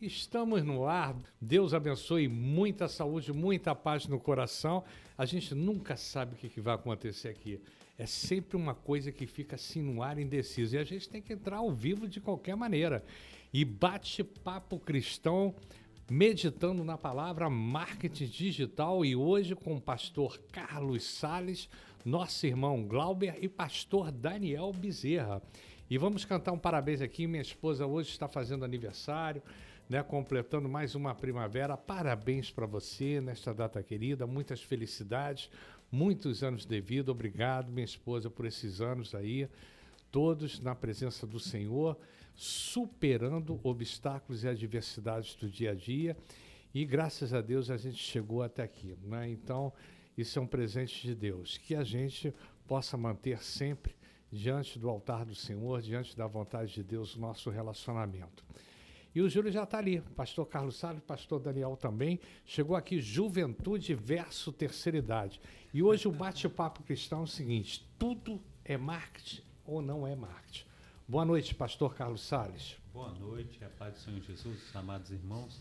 Estamos no ar. Deus abençoe, muita saúde, muita paz no coração. A gente nunca sabe o que, vai acontecer aqui. É sempre uma coisa que fica assim no ar indeciso. E a gente tem que entrar ao vivo de qualquer maneira. E bate-papo cristão, meditando na palavra marketing digital. E hoje com o pastor Carlos Sales, nosso irmão Glauber e pastor Daniel Bezerra. E vamos cantar um parabéns aqui. Minha esposa hoje está fazendo aniversário né, completando mais uma primavera. Parabéns para você nesta data querida, muitas felicidades, muitos anos de vida. Obrigado, minha esposa, por esses anos aí, todos na presença do Senhor, superando obstáculos e adversidades do dia a dia. E graças a Deus a gente chegou até aqui. Né? Então, isso é um presente de Deus, que a gente possa manter sempre diante do altar do Senhor, diante da vontade de Deus, o nosso relacionamento. E o Júlio já está ali, pastor Carlos Salles, pastor Daniel também. Chegou aqui Juventude versus Terceira Idade. E hoje o bate-papo cristão é o seguinte: tudo é marketing ou não é marketing? Boa noite, pastor Carlos Salles. Boa noite, a paz do Senhor Jesus, amados irmãos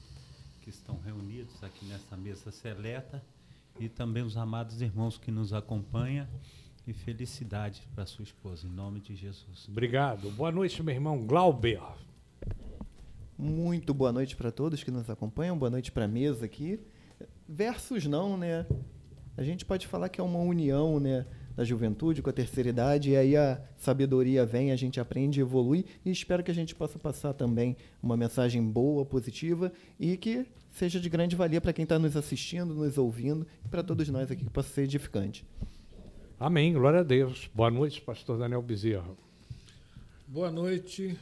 que estão reunidos aqui nessa mesa seleta e também os amados irmãos que nos acompanham e felicidade para sua esposa, em nome de Jesus. Obrigado. Boa noite, meu irmão Glauber. Muito boa noite para todos que nos acompanham, boa noite para a mesa aqui. Versus não, né? A gente pode falar que é uma união, né? Da juventude com a terceira idade, e aí a sabedoria vem, a gente aprende, evolui, e espero que a gente possa passar também uma mensagem boa, positiva, e que seja de grande valia para quem está nos assistindo, nos ouvindo, e para todos nós aqui, que possa ser edificante. Amém, glória a Deus. Boa noite, pastor Daniel Bezerra. Boa noite.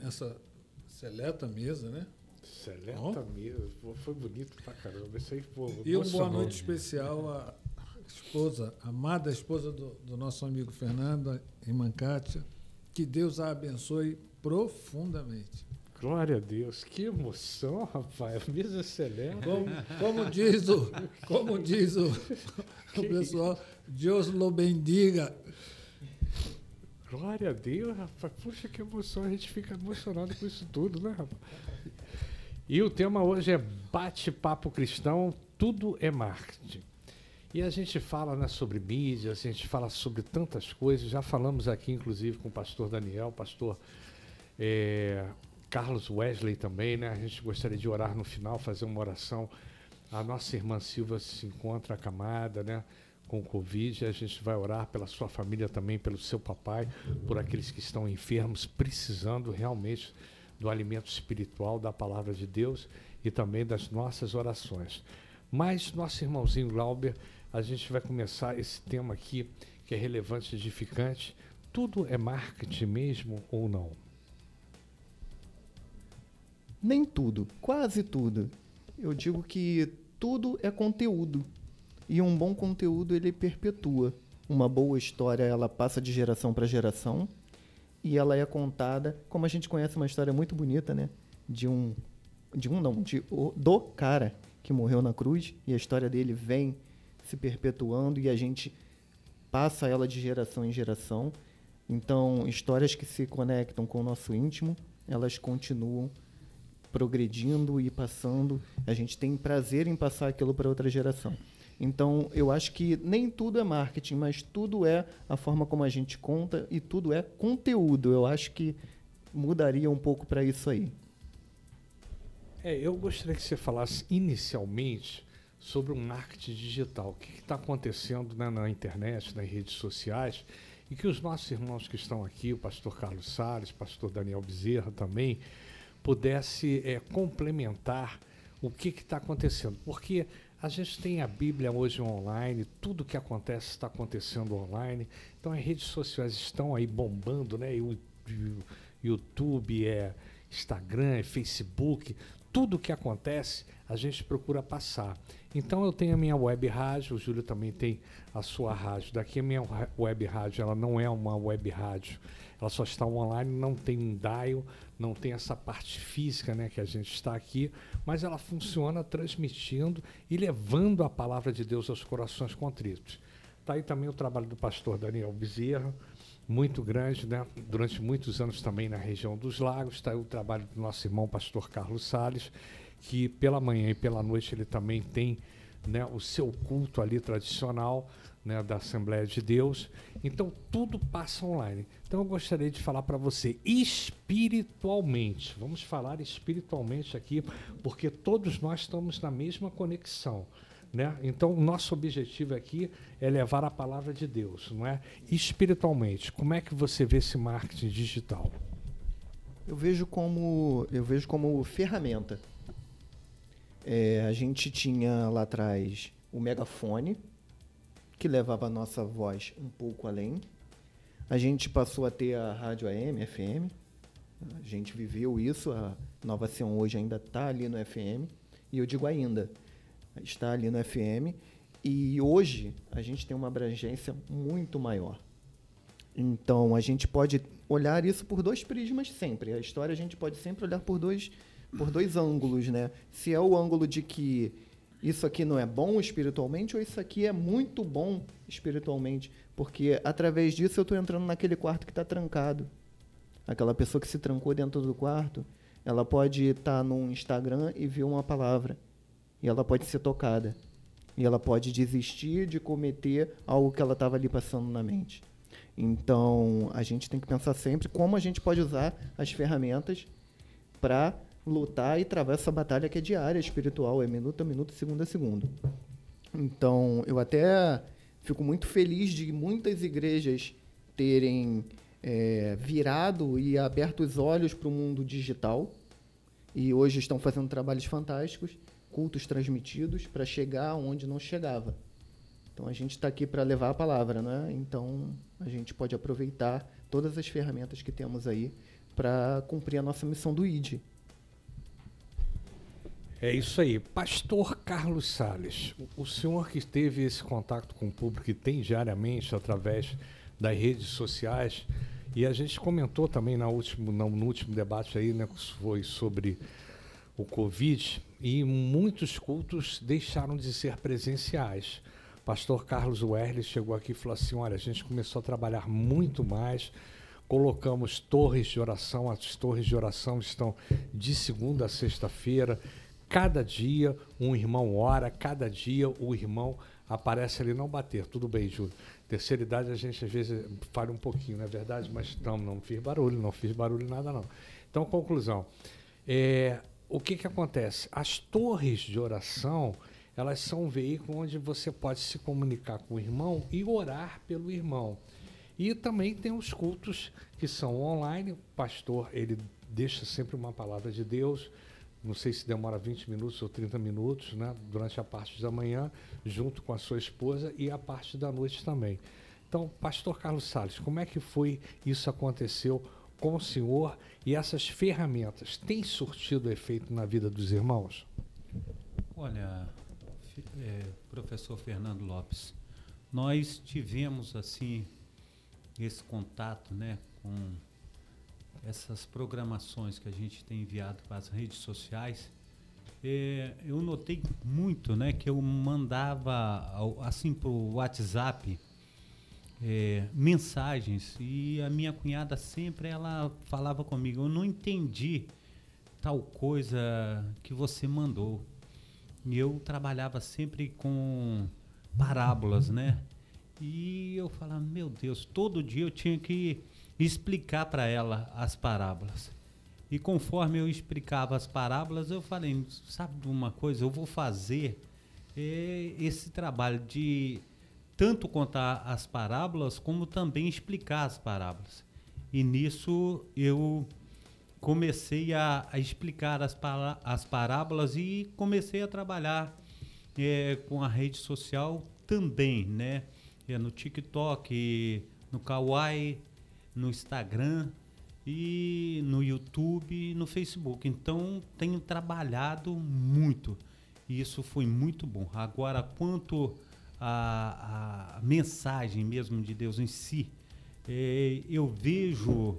Essa Seleta mesa, né? Seleta oh. mesa. Foi bonito pra caramba. Isso aí, pô, e uma boa noite especial à esposa, amada esposa do, do nosso amigo Fernando, a irmã Kátia. Que Deus a abençoe profundamente. Glória a Deus, que emoção, rapaz. Mesa seleta. Como, como diz o, como diz o, o pessoal, Deus lo bendiga. Glória a Deus, rapaz. Puxa, que emoção. A gente fica emocionado com isso tudo, né, rapaz? E o tema hoje é bate-papo cristão, tudo é marketing. E a gente fala né, sobre mídia, a gente fala sobre tantas coisas. Já falamos aqui, inclusive, com o pastor Daniel, pastor é, Carlos Wesley também, né? A gente gostaria de orar no final, fazer uma oração. A nossa irmã Silva se encontra acamada, né? Com o Covid. A gente vai orar pela sua família também, pelo seu papai, por aqueles que estão enfermos, precisando realmente do alimento espiritual, da palavra de Deus e também das nossas orações. Mas, nosso irmãozinho Glauber, a gente vai começar esse tema aqui, que é relevante e edificante. Tudo é marketing mesmo ou não? Nem tudo, quase tudo. Eu digo que tudo é conteúdo. E um bom conteúdo ele perpetua. Uma boa história ela passa de geração para geração e ela é contada, como a gente conhece uma história muito bonita, né? De um de um não, de do cara que morreu na cruz e a história dele vem se perpetuando e a gente passa ela de geração em geração. Então, histórias que se conectam com o nosso íntimo, elas continuam progredindo e passando. A gente tem prazer em passar aquilo para outra geração. Então, eu acho que nem tudo é marketing, mas tudo é a forma como a gente conta e tudo é conteúdo. Eu acho que mudaria um pouco para isso aí. É, eu gostaria que você falasse inicialmente sobre o marketing digital. O que está acontecendo né, na internet, nas redes sociais, e que os nossos irmãos que estão aqui, o pastor Carlos Salles, o pastor Daniel Bezerra também, pudesse é, complementar o que está acontecendo. Porque a gente tem a Bíblia hoje online, tudo que acontece está acontecendo online. Então as redes sociais estão aí bombando, né? YouTube, é Instagram, é Facebook, tudo que acontece a gente procura passar. Então eu tenho a minha web rádio, o Júlio também tem a sua rádio. Daqui a minha web rádio, ela não é uma web rádio, ela só está online, não tem um dial, não tem essa parte física né, que a gente está aqui, mas ela funciona transmitindo e levando a palavra de Deus aos corações contritos. Está aí também o trabalho do pastor Daniel Bezerra, muito grande, né? Durante muitos anos também na região dos lagos, está o trabalho do nosso irmão pastor Carlos Sales, que pela manhã e pela noite ele também tem né, o seu culto ali tradicional né, da Assembleia de Deus. Então tudo passa online. Então eu gostaria de falar para você espiritualmente. Vamos falar espiritualmente aqui, porque todos nós estamos na mesma conexão. Né? Então, nosso objetivo aqui é levar a palavra de Deus, não é? Espiritualmente, como é que você vê esse marketing digital? Eu vejo como eu vejo como ferramenta. É, a gente tinha lá atrás o megafone que levava a nossa voz um pouco além. A gente passou a ter a rádio AM, FM. A gente viveu isso. A Nova Sion hoje ainda está ali no FM. E eu digo ainda, está ali no FM. E hoje a gente tem uma abrangência muito maior. Então a gente pode olhar isso por dois prismas sempre. A história a gente pode sempre olhar por dois, por dois ângulos, né? Se é o ângulo de que isso aqui não é bom espiritualmente ou isso aqui é muito bom espiritualmente, porque através disso eu estou entrando naquele quarto que está trancado. Aquela pessoa que se trancou dentro do quarto, ela pode estar tá no Instagram e ver uma palavra e ela pode ser tocada. E ela pode desistir de cometer algo que ela estava ali passando na mente. Então, a gente tem que pensar sempre como a gente pode usar as ferramentas para lutar e travar essa batalha que é diária, espiritual, é minuto a minuto, segundo a segundo. Então, eu até fico muito feliz de muitas igrejas terem é, virado e aberto os olhos para o mundo digital e hoje estão fazendo trabalhos fantásticos cultos transmitidos para chegar onde não chegava. Então a gente está aqui para levar a palavra, né? Então a gente pode aproveitar todas as ferramentas que temos aí para cumprir a nossa missão do ID. É isso aí. Pastor Carlos Sales, o senhor que teve esse contato com o público e tem diariamente através das redes sociais, e a gente comentou também na último, no, último debate aí, né, que foi sobre o Covid, e muitos cultos deixaram de ser presenciais. Pastor Carlos Werle chegou aqui e falou assim: olha, a gente começou a trabalhar muito mais, colocamos torres de oração, as torres de oração estão de segunda a sexta-feira. Cada dia um irmão ora, cada dia o irmão aparece ali, não bater, tudo bem, Júlio. Terceira idade a gente às vezes falha um pouquinho, não é verdade? Mas não, não fiz barulho, não fiz barulho nada não. Então, conclusão. É, o que, que acontece? As torres de oração, elas são um veículo onde você pode se comunicar com o irmão e orar pelo irmão. E também tem os cultos que são online. O pastor, ele deixa sempre uma palavra de Deus. Não sei se demora 20 minutos ou 30 minutos, né? Durante a parte da manhã, junto com a sua esposa e a parte da noite também. Então, pastor Carlos Salles, como é que foi isso aconteceu com o Senhor e essas ferramentas têm surtido efeito na vida dos irmãos? Olha, é, professor Fernando Lopes, nós tivemos assim esse contato, né, com essas programações que a gente tem enviado para as redes sociais. É, eu notei muito, né, que eu mandava assim para o WhatsApp é, mensagens e a minha cunhada sempre ela falava comigo, eu não entendi tal coisa que você mandou. E eu trabalhava sempre com parábolas, né? E eu falava, meu Deus, todo dia eu tinha que explicar para ela as parábolas. E conforme eu explicava as parábolas, eu falei, sabe de uma coisa, eu vou fazer é, esse trabalho de tanto contar as parábolas como também explicar as parábolas. E nisso eu comecei a, a explicar as, para, as parábolas e comecei a trabalhar é, com a rede social também, né? É, no TikTok, no Kawaii, no Instagram e no YouTube no Facebook. Então tenho trabalhado muito. E isso foi muito bom. Agora, quanto a, a mensagem mesmo de Deus em si, é, eu vejo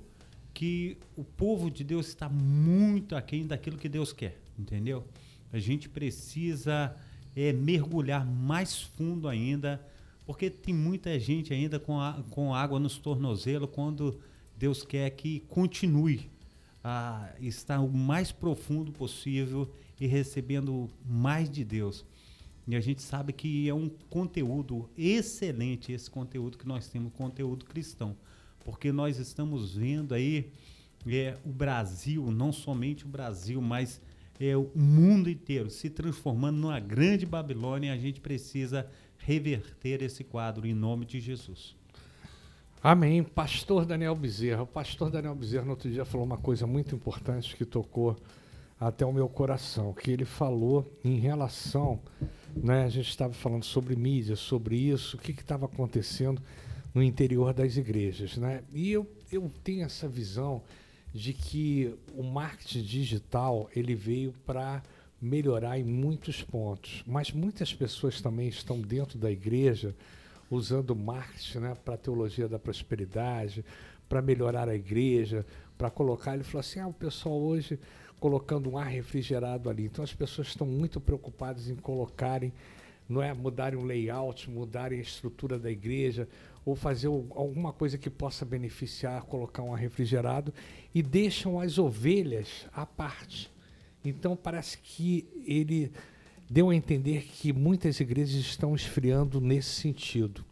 que o povo de Deus está muito aquém daquilo que Deus quer, entendeu? A gente precisa é, mergulhar mais fundo ainda Porque tem muita gente ainda com, a, com água nos tornozelos quando Deus quer que continue a estar o mais profundo possível e recebendo mais de Deus. E a gente sabe que é um conteúdo excelente esse conteúdo que nós temos, conteúdo cristão. Porque nós estamos vendo aí é, o Brasil, não somente o Brasil, mas é, o mundo inteiro se transformando numa grande Babilônia. E a gente precisa reverter esse quadro em nome de Jesus. Amém. Pastor Daniel Bezerra. O pastor Daniel Bezerra no outro dia falou uma coisa muito importante que tocou até o meu coração, que ele falou em relação, né, a gente estava falando sobre mídia, sobre isso, o que estava acontecendo no interior das igrejas, né? E eu, eu tenho essa visão de que o marketing digital ele veio para melhorar em muitos pontos, mas muitas pessoas também estão dentro da igreja usando marketing né, para a teologia da prosperidade, para melhorar a igreja, para colocar. Ele falou assim: ah, o pessoal hoje colocando um ar refrigerado ali. Então as pessoas estão muito preocupadas em colocarem, não é mudarem o layout, mudarem a estrutura da igreja ou fazer alguma coisa que possa beneficiar, colocar um ar refrigerado e deixam as ovelhas à parte. Então parece que ele deu a entender que muitas igrejas estão esfriando nesse sentido.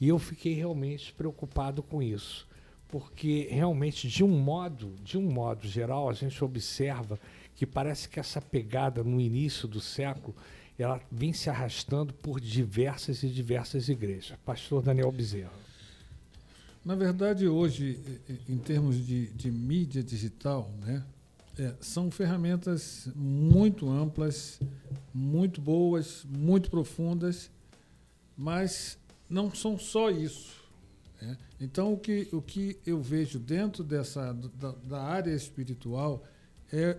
E eu fiquei realmente preocupado com isso porque realmente de um modo, de um modo geral, a gente observa que parece que essa pegada no início do século ela vem se arrastando por diversas e diversas igrejas. Pastor Daniel Bezerra. Na verdade, hoje, em termos de, de mídia digital, né, é, são ferramentas muito amplas, muito boas, muito profundas, mas não são só isso. Né? Então, o que, o que eu vejo dentro dessa, da, da área espiritual é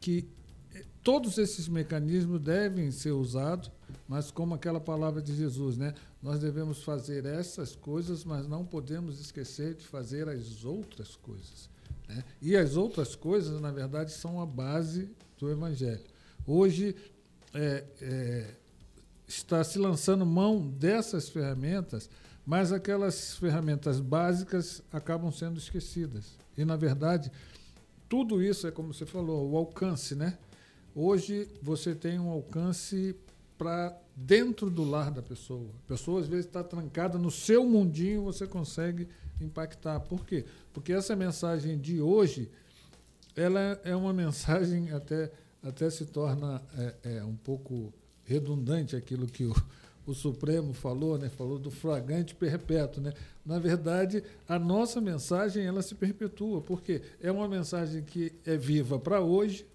que eh, todos esses mecanismos devem ser usados, mas como aquela palavra de Jesus, né? Nós devemos fazer essas coisas, mas não podemos esquecer de fazer as outras coisas. Né? E as outras coisas, na verdade, são a base do Evangelho. Hoje é, é, está se lançando mão dessas ferramentas mas aquelas ferramentas básicas acabam sendo esquecidas. E, na verdade, tudo isso é como você falou, o alcance, né? Hoje você tem um alcance para dentro do lar da pessoa. A pessoa às vezes está trancada no seu mundinho, você consegue impactar. Por quê? Porque essa mensagem de hoje, ela é uma mensagem até até se torna é, é um pouco redundante aquilo que o o Supremo falou, né? Falou do flagrante perpétuo, né? Na verdade, a nossa mensagem ela se perpetua, porque é uma mensagem que é viva para hoje,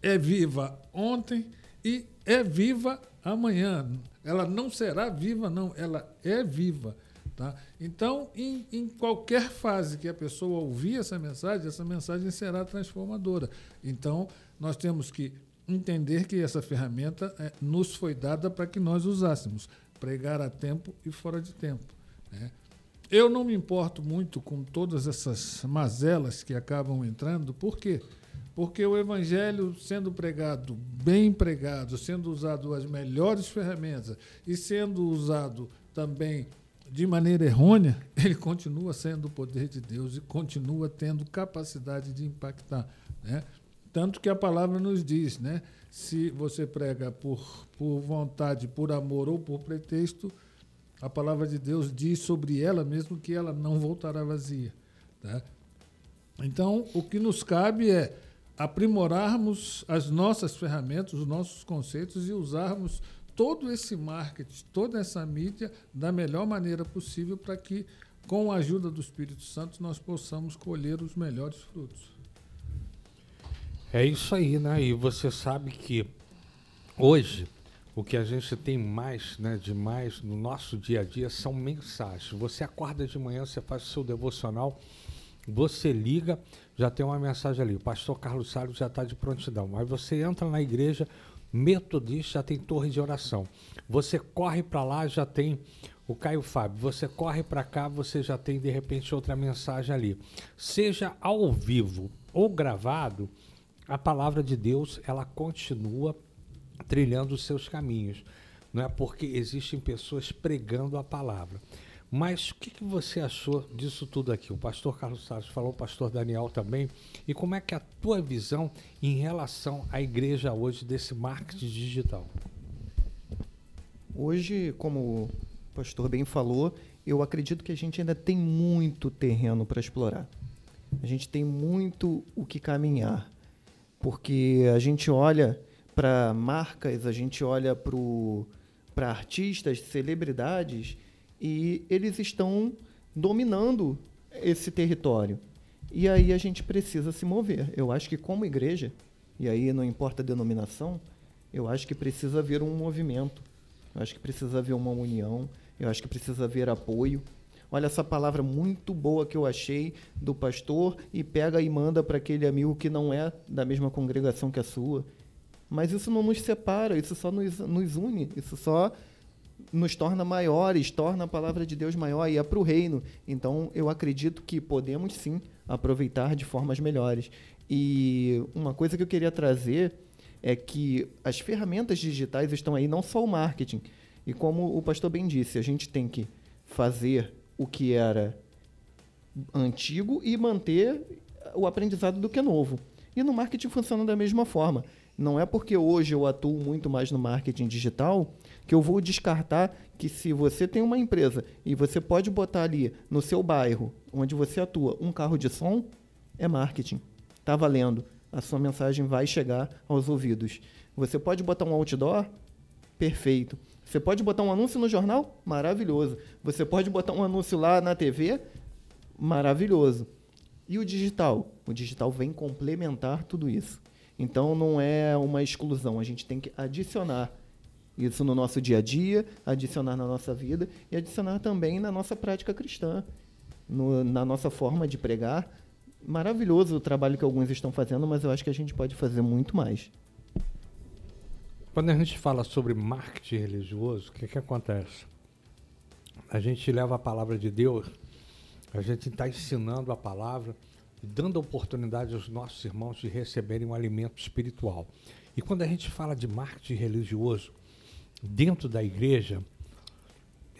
é viva ontem e é viva amanhã. Ela não será viva, não, ela é viva. Tá? Então, em, em, qualquer fase que a pessoa ouvir essa mensagem, essa mensagem será transformadora. Então, nós temos que entender que essa ferramenta é, nos foi dada para que nós usássemos, pregar a tempo e fora de tempo. Né? Eu não me importo muito com todas essas mazelas que acabam entrando, por quê? Porque o evangelho sendo pregado, bem pregado, sendo usado as melhores ferramentas e sendo usado também de maneira errônea, ele continua sendo o poder de Deus e continua tendo capacidade de impactar. Né? Tanto que a palavra nos diz, né? Se você prega por, por vontade, por amor ou por pretexto, a palavra de Deus diz sobre ela mesmo que ela não voltará vazia. Tá? Então, o que nos cabe é aprimorarmos as nossas ferramentas, os nossos conceitos e usarmos todo esse marketing, toda essa mídia da melhor maneira possível para que, com a ajuda do Espírito Santo, nós possamos colher os melhores frutos. É isso aí, né? E você sabe que hoje o que a gente tem mais, né, de mais no nosso dia a dia são mensagens. Você acorda de manhã, você faz o seu devocional, você liga, já tem uma mensagem ali. O pastor Carlos Salles já está de prontidão. Aí você entra na igreja metodista, já tem torre de oração. Você corre para lá, já tem o Caio Fábio. Você corre para cá, você já tem de repente outra mensagem ali. Seja ao vivo ou gravado, a palavra de Deus ela continua trilhando os seus caminhos. não é porque existem pessoas pregando a palavra. Mas o que, que você achou disso tudo aqui? O pastor Carlos Salles falou, o pastor Daniel também. E como é que é a tua visão em relação à igreja hoje desse marketing digital? Hoje, como o pastor bem falou, eu acredito que a gente ainda tem muito terreno para explorar. A gente tem muito o que caminhar. Porque a gente olha para marcas, a gente olha para artistas, celebridades, e eles estão dominando esse território. E aí a gente precisa se mover. Eu acho que, como igreja, e aí não importa a denominação, eu acho que precisa haver um movimento, eu acho que precisa haver uma união, eu acho que precisa haver apoio. Olha essa palavra muito boa que eu achei do pastor e pega e manda para aquele amigo que não é da mesma congregação que a sua. Mas isso não nos separa, isso só nos, nos une, isso só nos torna maiores, torna a palavra de Deus maior e é para o reino. Então, eu acredito que podemos sim aproveitar de formas melhores. E uma coisa que eu queria trazer é que as ferramentas digitais estão aí, não só o marketing. E como o pastor bem disse, a gente tem que fazer o que era antigo e manter o aprendizado do que é novo. E no marketing funciona da mesma forma. Não é porque hoje eu atuo muito mais no marketing digital que eu vou descartar que se você tem uma empresa e você pode botar ali no seu bairro, onde você atua, um carro de som, é marketing. Está valendo. A sua mensagem vai chegar aos ouvidos. Você pode botar um outdoor? Perfeito. Você pode botar um anúncio no jornal? Maravilhoso. Você pode botar um anúncio lá na TV? Maravilhoso. E o digital? O digital vem complementar tudo isso. Então não é uma exclusão, a gente tem que adicionar isso no nosso dia a dia, adicionar na nossa vida e adicionar também na nossa prática cristã, no, na nossa forma de pregar. Maravilhoso o trabalho que alguns estão fazendo, mas eu acho que a gente pode fazer muito mais. Quando a gente fala sobre marketing religioso, o que, que acontece? A gente leva a palavra de Deus, a gente está ensinando a palavra, dando oportunidade aos nossos irmãos de receberem um alimento espiritual. E quando a gente fala de marketing religioso dentro da igreja,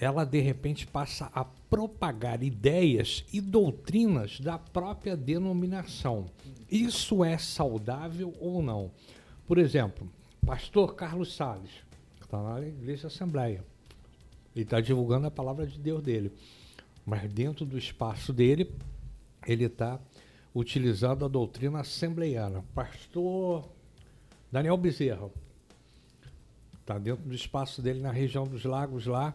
ela de repente passa a propagar ideias e doutrinas da própria denominação. Isso é saudável ou não? Por exemplo, pastor Carlos Salles, que está na Igreja Assembleia, ele está divulgando a palavra de Deus dele. Mas dentro do espaço dele, ele está utilizando a doutrina assembleiana. Pastor Daniel Bezerra está dentro do espaço dele na região dos lagos lá,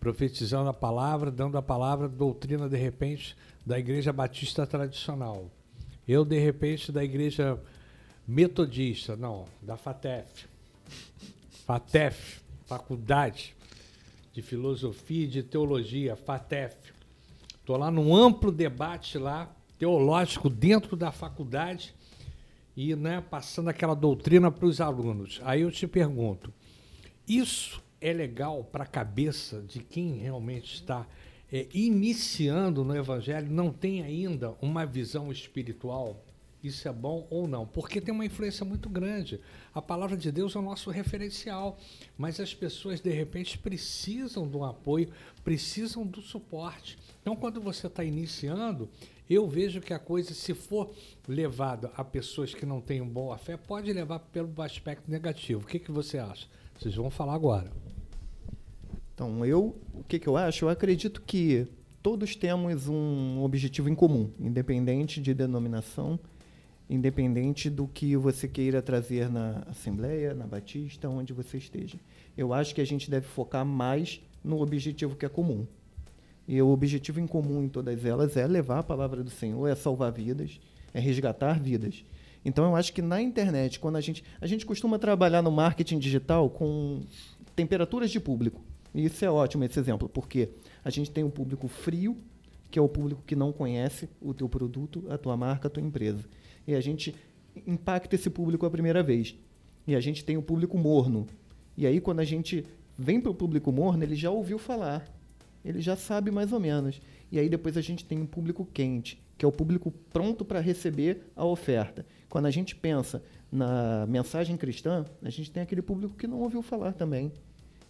profetizando a palavra, dando a palavra, doutrina de repente da igreja batista tradicional. Eu de repente da igreja metodista, não, da FATEF. FATEF, Faculdade de Filosofia e de Teologia, FATEF. Estou lá num amplo debate lá, teológico, dentro da faculdade e né, passando aquela doutrina para os alunos. Aí eu te pergunto, isso é legal para a cabeça de quem realmente está é, iniciando no Evangelho, não tem ainda uma visão espiritual? isso é bom ou não, porque tem uma influência muito grande. A palavra de Deus é o nosso referencial, mas as pessoas de repente precisam do apoio, precisam do suporte. Então, quando você está iniciando, eu vejo que a coisa, se for levada a pessoas que não têm boa fé, pode levar pelo aspecto negativo. O que, que você acha? Vocês vão falar agora. Então, eu, o que, que eu acho? Eu acredito que todos temos um objetivo em comum, independente de denominação independente do que você queira trazer na Assembleia, na Batista, onde você esteja. Eu acho que a gente deve focar mais no objetivo que é comum. E o objetivo em comum em todas elas é levar a palavra do Senhor, é salvar vidas, é resgatar vidas. Então eu acho que na internet, quando a gente a gente costuma trabalhar no marketing digital com temperaturas de público. E isso é ótimo esse exemplo, porque a gente tem um público frio, que é o público que não conhece o teu produto, a tua marca, a tua empresa e a gente impacta esse público a primeira vez. E a gente tem o público morno. E aí, quando a gente vem para o público morno, ele já ouviu falar, ele já sabe mais ou menos. E aí, depois, a gente tem um público quente, que é o público pronto para receber a oferta. Quando a gente pensa na mensagem cristã, a gente tem aquele público que não ouviu falar também.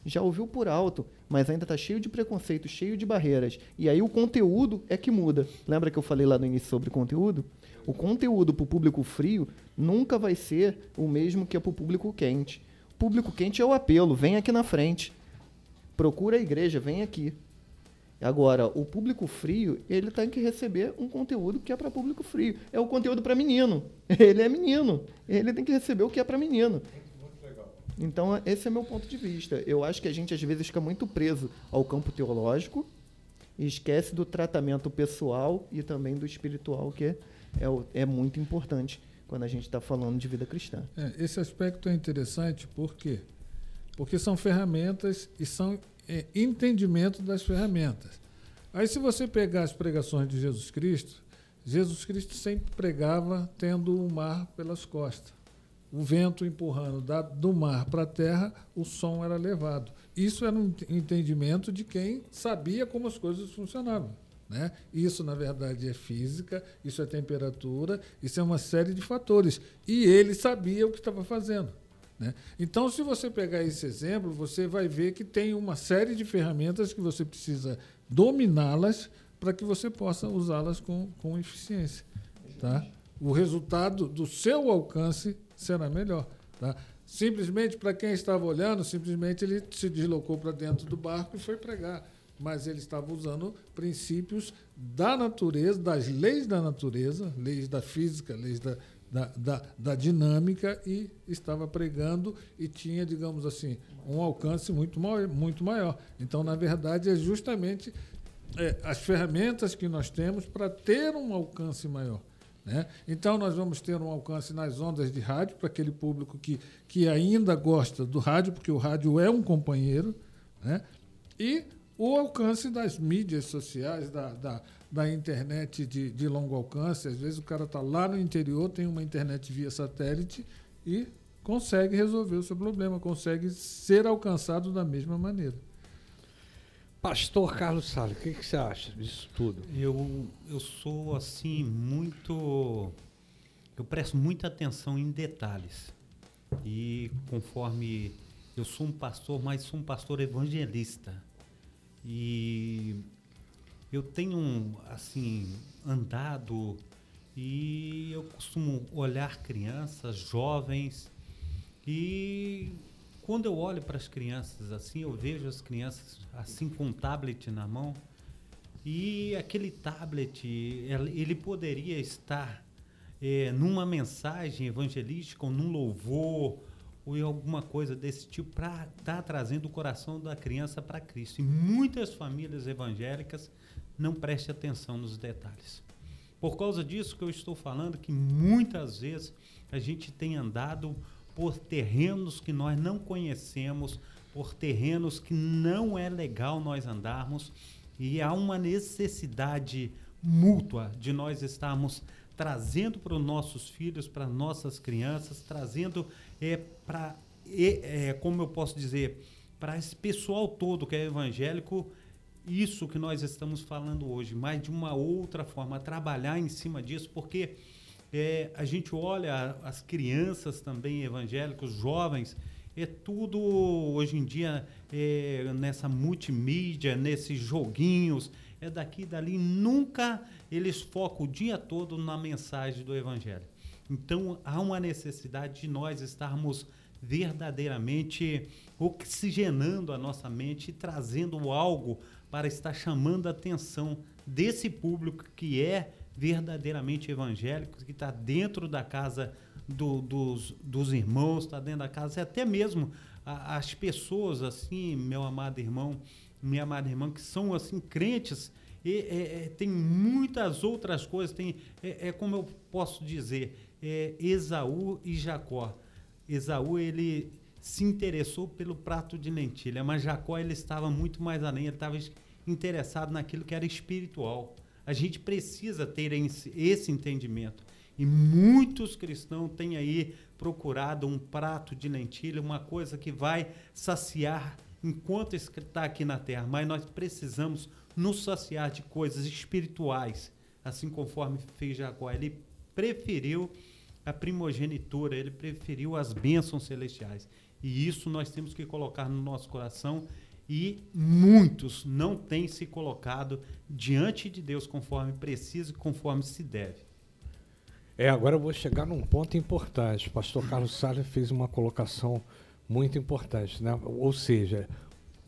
já ouviu por alto, mas ainda está cheio de preconceito, cheio de barreiras. E aí o conteúdo é que muda. Lembra que eu falei lá no início sobre conteúdo? O conteúdo para o público frio nunca vai ser o mesmo que é para o público quente. O público quente é o apelo, vem aqui na frente. Procura a igreja, vem aqui. Agora, o público frio, ele tem que receber um conteúdo que é para público frio. É o conteúdo para menino. Ele é menino. Ele tem que receber o que é para menino. Então, esse é meu ponto de vista. Eu acho que a gente, às vezes, fica muito preso ao campo teológico e esquece do tratamento pessoal e também do espiritual, que é, é, muito importante quando a gente está falando de vida cristã. É, esse aspecto é interessante, por quê? Porque são ferramentas e são é, entendimento das ferramentas. Aí, se você pegar as pregações de Jesus Cristo, Jesus Cristo sempre pregava tendo o mar pelas costas. O vento empurrando da, do mar para a terra, o som era levado. Isso era um entendimento de quem sabia como as coisas funcionavam. Né? Isso, na verdade, é física, isso é temperatura, isso é uma série de fatores. E ele sabia o que estava fazendo. Né? Então, se você pegar esse exemplo, você vai ver que tem uma série de ferramentas que você precisa dominá-las para que você possa usá-las com, com eficiência. Tá? O resultado do seu alcance será melhor. Tá? Simplesmente, para quem estava olhando, simplesmente ele se deslocou para dentro do barco e foi pregar. Mas ele estava usando princípios da natureza, das leis da natureza, leis da física, leis da, da, da, da, dinâmica e estava pregando e tinha, digamos assim, um alcance muito maior. Muito maior. Então, na verdade, é justamente é, as ferramentas que nós temos para ter um alcance maior. Né? Então, nós vamos ter um alcance nas ondas de rádio para aquele público que, que ainda gosta do rádio, porque o rádio é um companheiro, né? e o alcance das mídias sociais, da, da da internet de, de longo alcance. Às vezes o cara está lá no interior, tem uma internet via satélite e consegue resolver o seu problema, consegue ser alcançado da mesma maneira. Pastor Carlos Salles, o que, que, você acha disso tudo? Eu, eu sou assim muito. Eu presto muita atenção em detalhes. E conforme eu sou um pastor, mas sou um pastor evangelista. E eu tenho assim andado e eu costumo olhar crianças, jovens e quando eu olho para as crianças assim, eu vejo as crianças assim com um tablet na mão e aquele tablet ele poderia estar é, numa mensagem evangelística ou num louvor ou em alguma coisa desse tipo para estar tá trazendo o coração da criança para Cristo. E muitas famílias evangélicas não preste atenção nos detalhes. Por causa disso que eu estou falando, que muitas vezes a gente tem andado por terrenos que nós não conhecemos, por terrenos que não é legal nós andarmos, e há uma necessidade mútua de nós estarmos trazendo para os nossos filhos, para nossas crianças, trazendo é, para, é, como eu posso dizer, para esse pessoal todo que é evangélico, isso que nós estamos falando hoje, mas de uma outra forma, trabalhar em cima disso, porque é, a gente olha as crianças também evangélicos, jovens, é tudo hoje em dia é, nessa multimídia, nesses joguinhos, é daqui e dali, nunca eles focam o dia todo na mensagem do evangelho. Então há uma necessidade de nós estarmos verdadeiramente oxigenando a nossa mente e trazendo algo para estar chamando a atenção desse público que é verdadeiramente evangélico, que está dentro da casa do, dos, dos irmãos, está dentro da casa, e até mesmo a, as pessoas, assim, meu amado irmão, minha amada irmã, que são assim crentes, e, é, é, tem muitas outras coisas, tem, é, é como eu posso dizer, é, Esaú e Jacó. Esaú, ele se interessou pelo prato de lentilha, mas Jacó ele estava muito mais além, ele estava interessado naquilo que era espiritual. A gente precisa ter esse entendimento. E muitos cristãos têm aí procurado um prato de lentilha, uma coisa que vai saciar enquanto está aqui na terra, mas nós precisamos nos saciar de coisas espirituais, assim conforme fez Jacó. Ele preferiu a primogenitura, ele preferiu as bênçãos celestiais. E isso nós temos que colocar no nosso coração e muitos não têm se colocado diante de Deus conforme precisa e conforme se deve. É, agora eu vou chegar num ponto importante. O pastor Carlos Salles fez uma colocação muito importante, né? ou seja,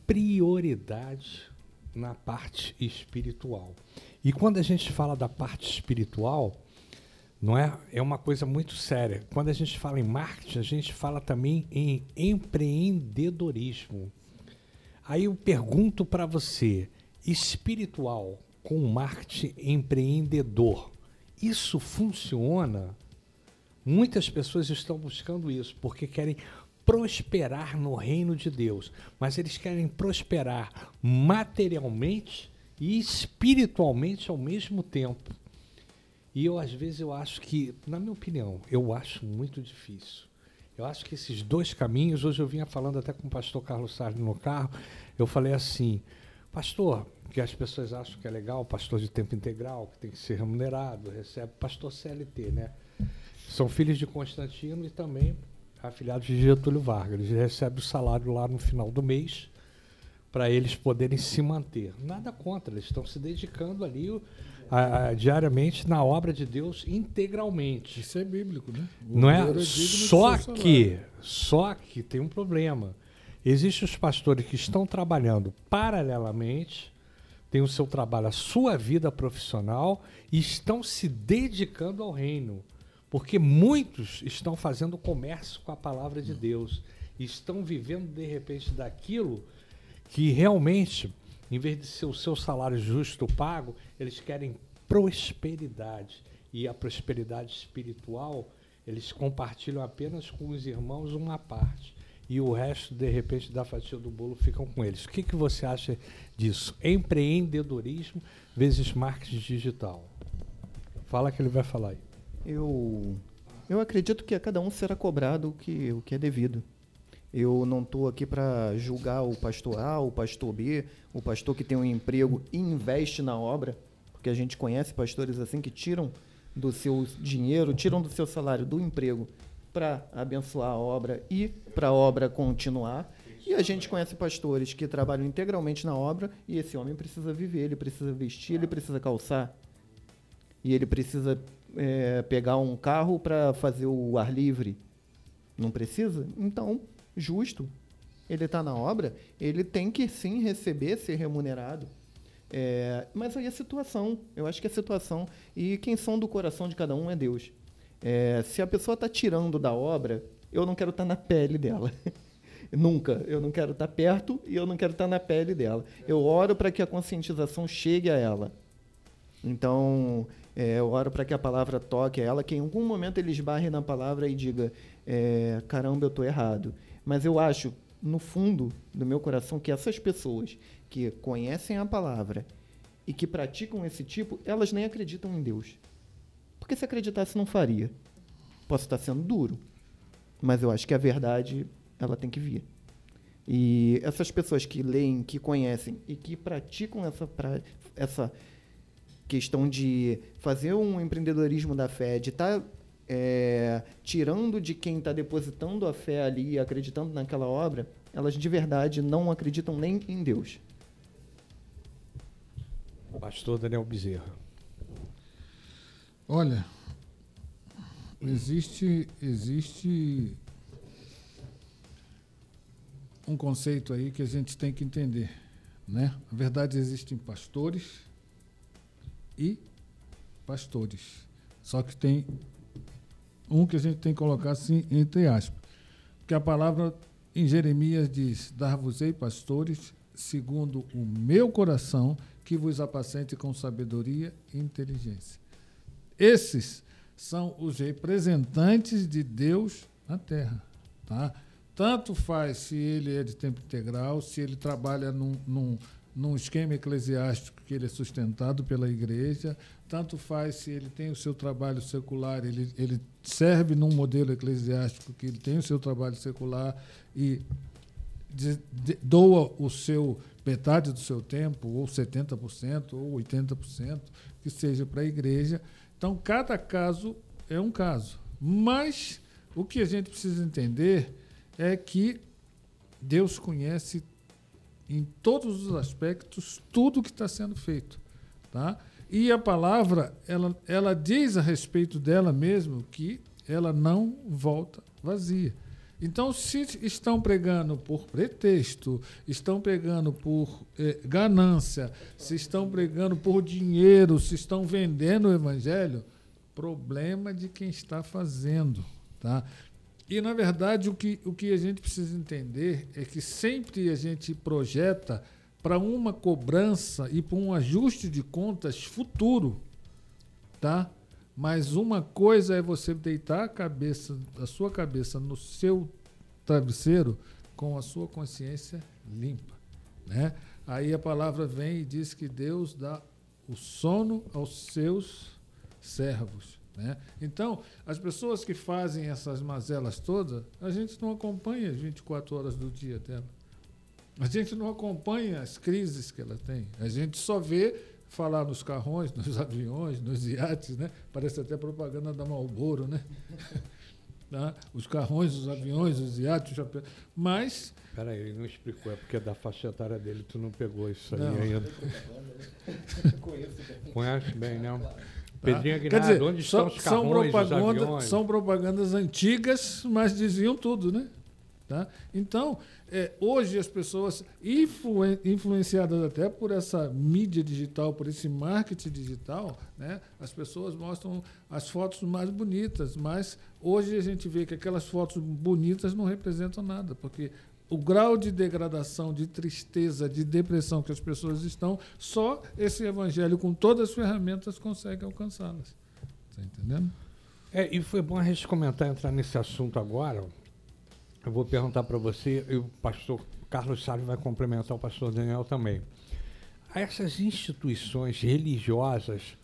prioridade na parte espiritual. E quando a gente fala da parte espiritual, não é? É uma coisa muito séria. Quando a gente fala em marketing, a gente fala também em empreendedorismo. Aí eu pergunto para você, espiritual com marketing empreendedor, isso funciona? Muitas pessoas estão buscando isso porque querem prosperar no reino de Deus, mas eles querem prosperar materialmente e espiritualmente ao mesmo tempo. E eu às vezes eu acho que, na minha opinião, eu acho muito difícil. Eu acho que esses dois caminhos, hoje eu vinha falando até com o pastor Carlos Sardes no carro, eu falei assim, pastor, que as pessoas acham que é legal, pastor de tempo integral, que tem que ser remunerado, recebe pastor CLT, né? São filhos de Constantino e também afiliados de Getúlio Vargas. Eles recebem o salário lá no final do mês para eles poderem se manter. Nada contra, eles estão se dedicando ali a, a, diariamente na obra de Deus integralmente. Isso é bíblico, né? O Não é? é só que, só que tem um problema. Existem os pastores que estão trabalhando paralelamente, têm o seu trabalho, a sua vida profissional e estão se dedicando ao reino. Porque muitos estão fazendo comércio com a palavra de Deus. Estão vivendo, de repente, daquilo que realmente, em vez de ser o seu salário justo pago, eles querem prosperidade. E a prosperidade espiritual, eles compartilham apenas com os irmãos uma parte. E o resto, de repente, da fatia do bolo ficam com eles. O que, que você acha disso? Empreendedorismo vezes marketing digital. Fala que ele vai falar aí. Eu, eu acredito que a cada um será cobrado o que, o que é devido. Eu não estou aqui para julgar o pastor A, o pastor B, o pastor que tem um emprego e investe na obra, porque a gente conhece pastores assim que tiram do seu dinheiro, tiram do seu salário do emprego para abençoar a obra e para a obra continuar. E a gente conhece pastores que trabalham integralmente na obra e esse homem precisa viver, ele precisa vestir, ele precisa calçar. E ele precisa é, pegar um carro para fazer o ar livre? Não precisa? Então, justo. Ele está na obra, ele tem que sim receber, ser remunerado. É, mas aí a situação, eu acho que a situação. E quem são do coração de cada um é Deus. É, se a pessoa está tirando da obra, eu não quero estar tá na pele dela. Nunca. Eu não quero estar tá perto e eu não quero estar tá na pele dela. Eu oro para que a conscientização chegue a ela. Então, é, eu oro para que a palavra toque a ela, que em algum momento ele esbarre na palavra e diga: é, caramba, eu estou errado. Mas eu acho, no fundo do meu coração, que essas pessoas que conhecem a palavra e que praticam esse tipo, elas nem acreditam em Deus. Porque se acreditasse, não faria. Posso estar sendo duro, mas eu acho que a verdade ela tem que vir. E essas pessoas que leem, que conhecem e que praticam essa, pra, essa questão de fazer um empreendedorismo da fé, de estar tá, é, tirando de quem está depositando a fé ali, acreditando naquela obra, elas de verdade não acreditam nem em Deus. Pastor Daniel Bezerra. Olha, existe existe um conceito aí que a gente tem que entender, né? Na verdade existem pastores e pastores. Só que tem um que a gente tem que colocar assim entre aspas. Porque a palavra em Jeremias diz: Dar-vos-ei pastores segundo o meu coração, que vos apacente com sabedoria e inteligência. Esses são os representantes de Deus na terra. Tá? Tanto faz se ele é de tempo integral, se ele trabalha num, num, num esquema eclesiástico que ele é sustentado pela igreja, tanto faz se ele tem o seu trabalho secular, ele, ele serve num modelo eclesiástico que ele tem o seu trabalho secular e de, de, doa o seu metade do seu tempo, ou 70%, ou 80%, que seja para a igreja. Então, cada caso é um caso. Mas o que a gente precisa entender é que Deus conhece em todos os aspectos tudo que está sendo feito. Tá? E a palavra, ela, ela diz a respeito dela mesmo que ela não volta vazia. Então, se estão pregando por pretexto, estão pregando por eh, ganância, se estão pregando por dinheiro, se estão vendendo o evangelho, problema de quem está fazendo. Tá? E, na verdade, o que, o que a gente precisa entender é que sempre a gente projeta para uma cobrança e para um ajuste de contas futuro. Tá? Mas uma coisa é você deitar a cabeça, a sua cabeça no seu travesseiro com a sua consciência limpa, né? Aí a palavra vem e diz que Deus dá o sono aos seus servos, né? Então, as pessoas que fazem essas mazelas todas, a gente não acompanha as 24 horas do dia dela. A gente não acompanha as crises que ela tem. A gente só vê falar nos carrões, nos aviões, nos iates, né? Parece até propaganda da Marlboro, né? tá? Os carrões, os aviões, os iates, os Mas. Peraí, ele não explicou, é porque é da faixa etária dele, tu não pegou isso não. aí ainda. Conhece bem, não? Tá? Pedrinho Aguinaldo, Quer dizer, onde estão os carrões, são, propaganda, os são propagandas antigas, mas diziam tudo, né? Tá? Então, é, hoje as pessoas, influen influenciadas até por essa mídia digital, por esse marketing digital, né, as pessoas mostram as fotos mais bonitas, mas hoje a gente vê que aquelas fotos bonitas não representam nada, porque o grau de degradação, de tristeza, de depressão que as pessoas estão, só esse evangelho com todas as ferramentas consegue alcançá-las. Está entendendo? É, e foi bom a gente comentar, entrar nesse assunto agora, eu vou perguntar para você, e o pastor Carlos Salles vai complementar o pastor Daniel também. Essas instituições religiosas,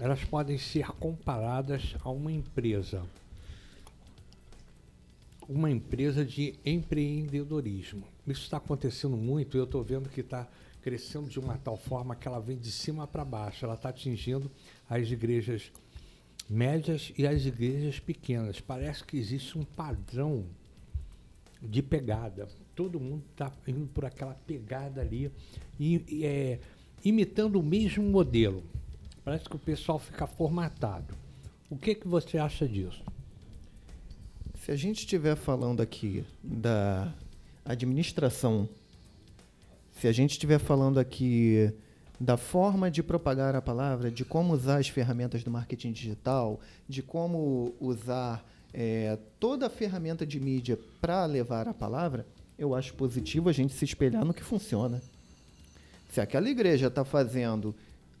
elas podem ser comparadas a uma empresa. Uma empresa de empreendedorismo. Isso está acontecendo muito, eu estou vendo que está crescendo de uma tal forma que ela vem de cima para baixo. Ela está atingindo as igrejas médias e as igrejas pequenas. Parece que existe um padrão de pegada. Todo mundo está indo por aquela pegada ali e, e é, imitando o mesmo modelo. Parece que o pessoal fica formatado. O que, que você acha disso? Se a gente estiver falando aqui da administração, se a gente estiver falando aqui da forma de propagar a palavra, de como usar as ferramentas do marketing digital, de como usar é, toda a ferramenta de mídia para levar a palavra, eu acho positivo a gente se espelhar no que funciona. Se aquela igreja está fazendo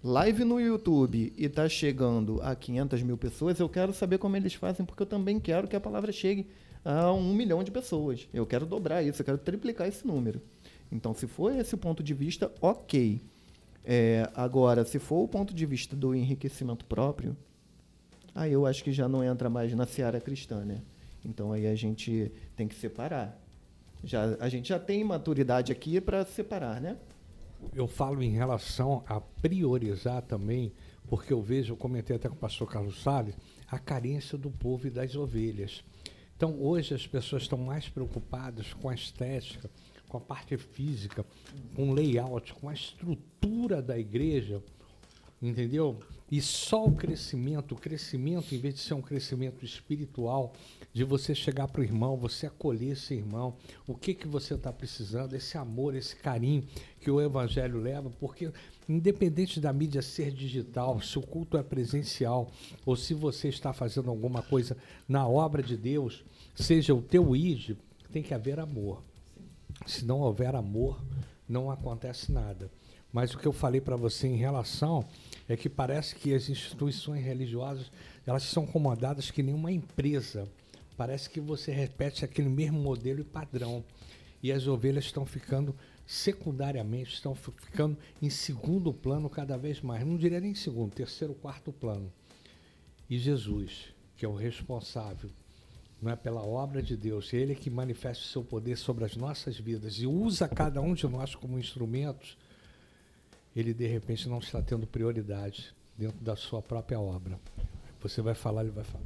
live no YouTube e está chegando a 500 mil pessoas, eu quero saber como eles fazem, porque eu também quero que a palavra chegue a um milhão de pessoas. Eu quero dobrar isso, eu quero triplicar esse número. Então, se for esse o ponto de vista, ok. É, agora, se for o ponto de vista do enriquecimento próprio, aí eu acho que já não entra mais na seara cristã, né? Então aí a gente tem que separar. Já, a gente já tem maturidade aqui para separar, né? Eu falo em relação a priorizar também, porque eu vejo, eu comentei até com o pastor Carlos Salles, a carência do povo e das ovelhas. Então hoje as pessoas estão mais preocupadas com a estética, com a parte física, com o layout, com a estrutura da igreja, entendeu? E só o crescimento, o crescimento, em vez de ser um crescimento espiritual, de você chegar para o irmão, você acolher esse irmão, o que, que você está precisando, esse amor, esse carinho que o Evangelho leva, porque independente da mídia ser digital, se o culto é presencial, ou se você está fazendo alguma coisa na obra de Deus, seja o teu id, tem que haver amor. Se não houver amor, não acontece nada. Mas o que eu falei para você em relação é que parece que as instituições religiosas elas são comandadas que nem uma empresa. Parece que você repete aquele mesmo modelo e padrão. E as ovelhas estão ficando secundariamente, estão ficando em segundo plano cada vez mais. Não diria nem em segundo, terceiro, quarto plano. E Jesus, que é o responsável, não é pela obra de Deus, é Ele que manifesta o seu poder sobre as nossas vidas e usa cada um de nós como instrumentos ele de repente não está tendo prioridade dentro da sua própria obra. Você vai falar, ele vai falar.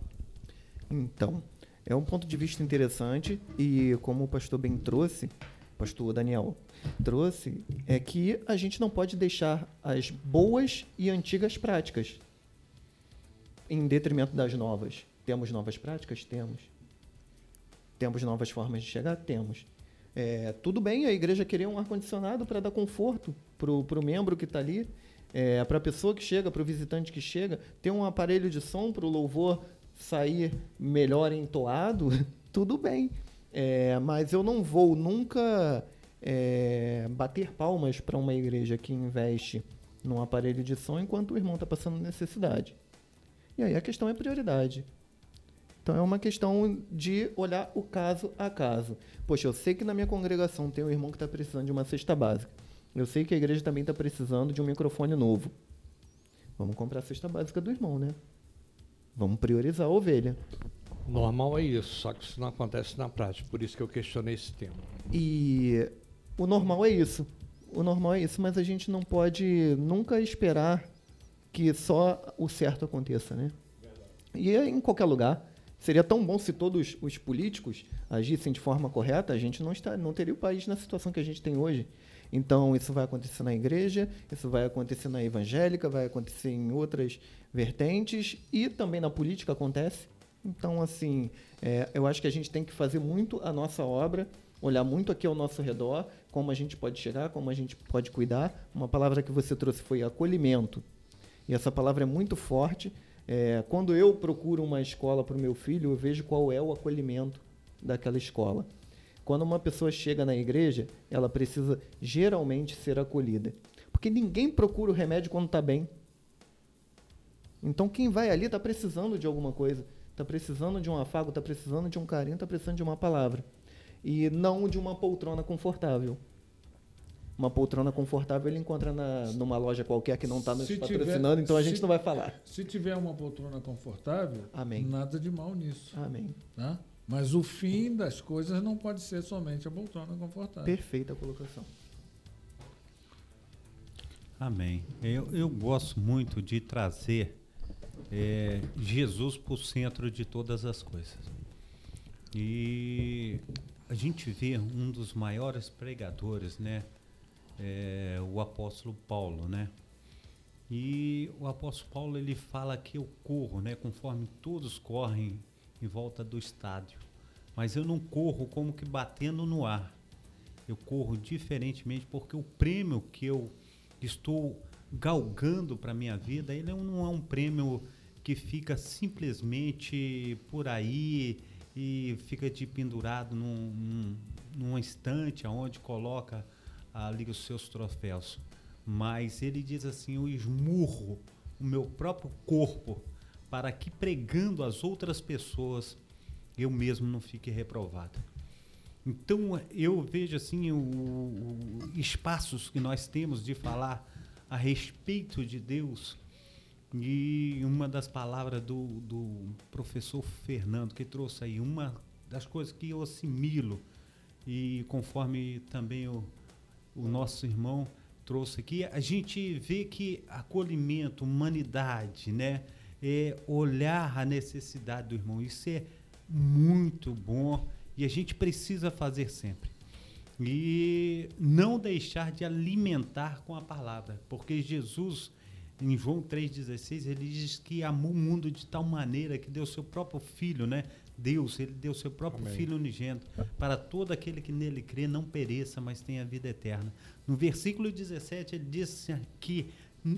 Então, é um ponto de vista interessante e como o pastor bem trouxe, pastor Daniel trouxe, é que a gente não pode deixar as boas e antigas práticas em detrimento das novas. Temos novas práticas? Temos. Temos novas formas de chegar? Temos. É, tudo bem a igreja querer um ar-condicionado para dar conforto para o membro que está ali, é, para a pessoa que chega, para o visitante que chega, ter um aparelho de som para o louvor sair melhor entoado, tudo bem. É, mas eu não vou nunca é, bater palmas para uma igreja que investe num aparelho de som enquanto o irmão está passando necessidade. E aí a questão é prioridade. Então é uma questão de olhar o caso a caso. Poxa, eu sei que na minha congregação tem um irmão que está precisando de uma cesta básica. Eu sei que a igreja também está precisando de um microfone novo. Vamos comprar a cesta básica do irmão, né? Vamos priorizar a ovelha. Normal é isso, só que isso não acontece na prática, por isso que eu questionei esse tema. E o normal é isso. O normal é isso, mas a gente não pode nunca esperar que só o certo aconteça, né? E é em qualquer lugar. Seria tão bom se todos os políticos agissem de forma correta, a gente não, está, não teria o país na situação que a gente tem hoje. Então, isso vai acontecer na igreja, isso vai acontecer na evangélica, vai acontecer em outras vertentes e também na política acontece. Então, assim, é, eu acho que a gente tem que fazer muito a nossa obra, olhar muito aqui ao nosso redor, como a gente pode chegar, como a gente pode cuidar. Uma palavra que você trouxe foi acolhimento. E essa palavra é muito forte. É, quando eu procuro uma escola para o meu filho, eu vejo qual é o acolhimento daquela escola. Quando uma pessoa chega na igreja, ela precisa geralmente ser acolhida. Porque ninguém procura o remédio quando está bem. Então quem vai ali está precisando de alguma coisa. Está precisando de um afago, está precisando de um carinho, está precisando de uma palavra. E não de uma poltrona confortável uma poltrona confortável ele encontra na, numa loja qualquer que não está nos se patrocinando, tiver, então a gente se, não vai falar. Se tiver uma poltrona confortável, Amém. nada de mal nisso. Amém. Tá? Mas o fim das coisas não pode ser somente a poltrona confortável. Perfeita colocação. Amém. Eu, eu gosto muito de trazer é, Jesus para o centro de todas as coisas. E a gente vê um dos maiores pregadores, né? é, o apóstolo Paulo, né? E o apóstolo Paulo ele fala que eu corro, né? Conforme todos correm em volta do estádio, mas eu não corro como que batendo no ar. Eu corro diferentemente porque o prêmio que eu estou galgando para minha vida, ele não é um prêmio que fica simplesmente por aí e fica de pendurado num, num, num estante aonde coloca ali os seus troféus. Mas ele diz assim: Eu esmurro o meu próprio corpo para que pregando às outras pessoas eu mesmo não fique reprovado. Então eu vejo assim o, o, espaços que nós temos de falar a respeito de Deus e uma das palavras do, do professor Fernando que trouxe aí uma das coisas que eu assimilo e conforme também o, o nosso irmão trouxe aqui, a gente vê que acolhimento, humanidade, né? É olhar a necessidade do irmão. Isso é muito bom e a gente precisa fazer sempre. E não deixar de alimentar com a palavra, porque Jesus, em João 3,16, ele diz que amou o mundo de tal maneira que deu seu próprio filho, né? Deus, ele deu seu próprio Amém. Filho unigênito, para todo aquele que nele crê não pereça, mas tenha vida eterna. No versículo 17, ele disse que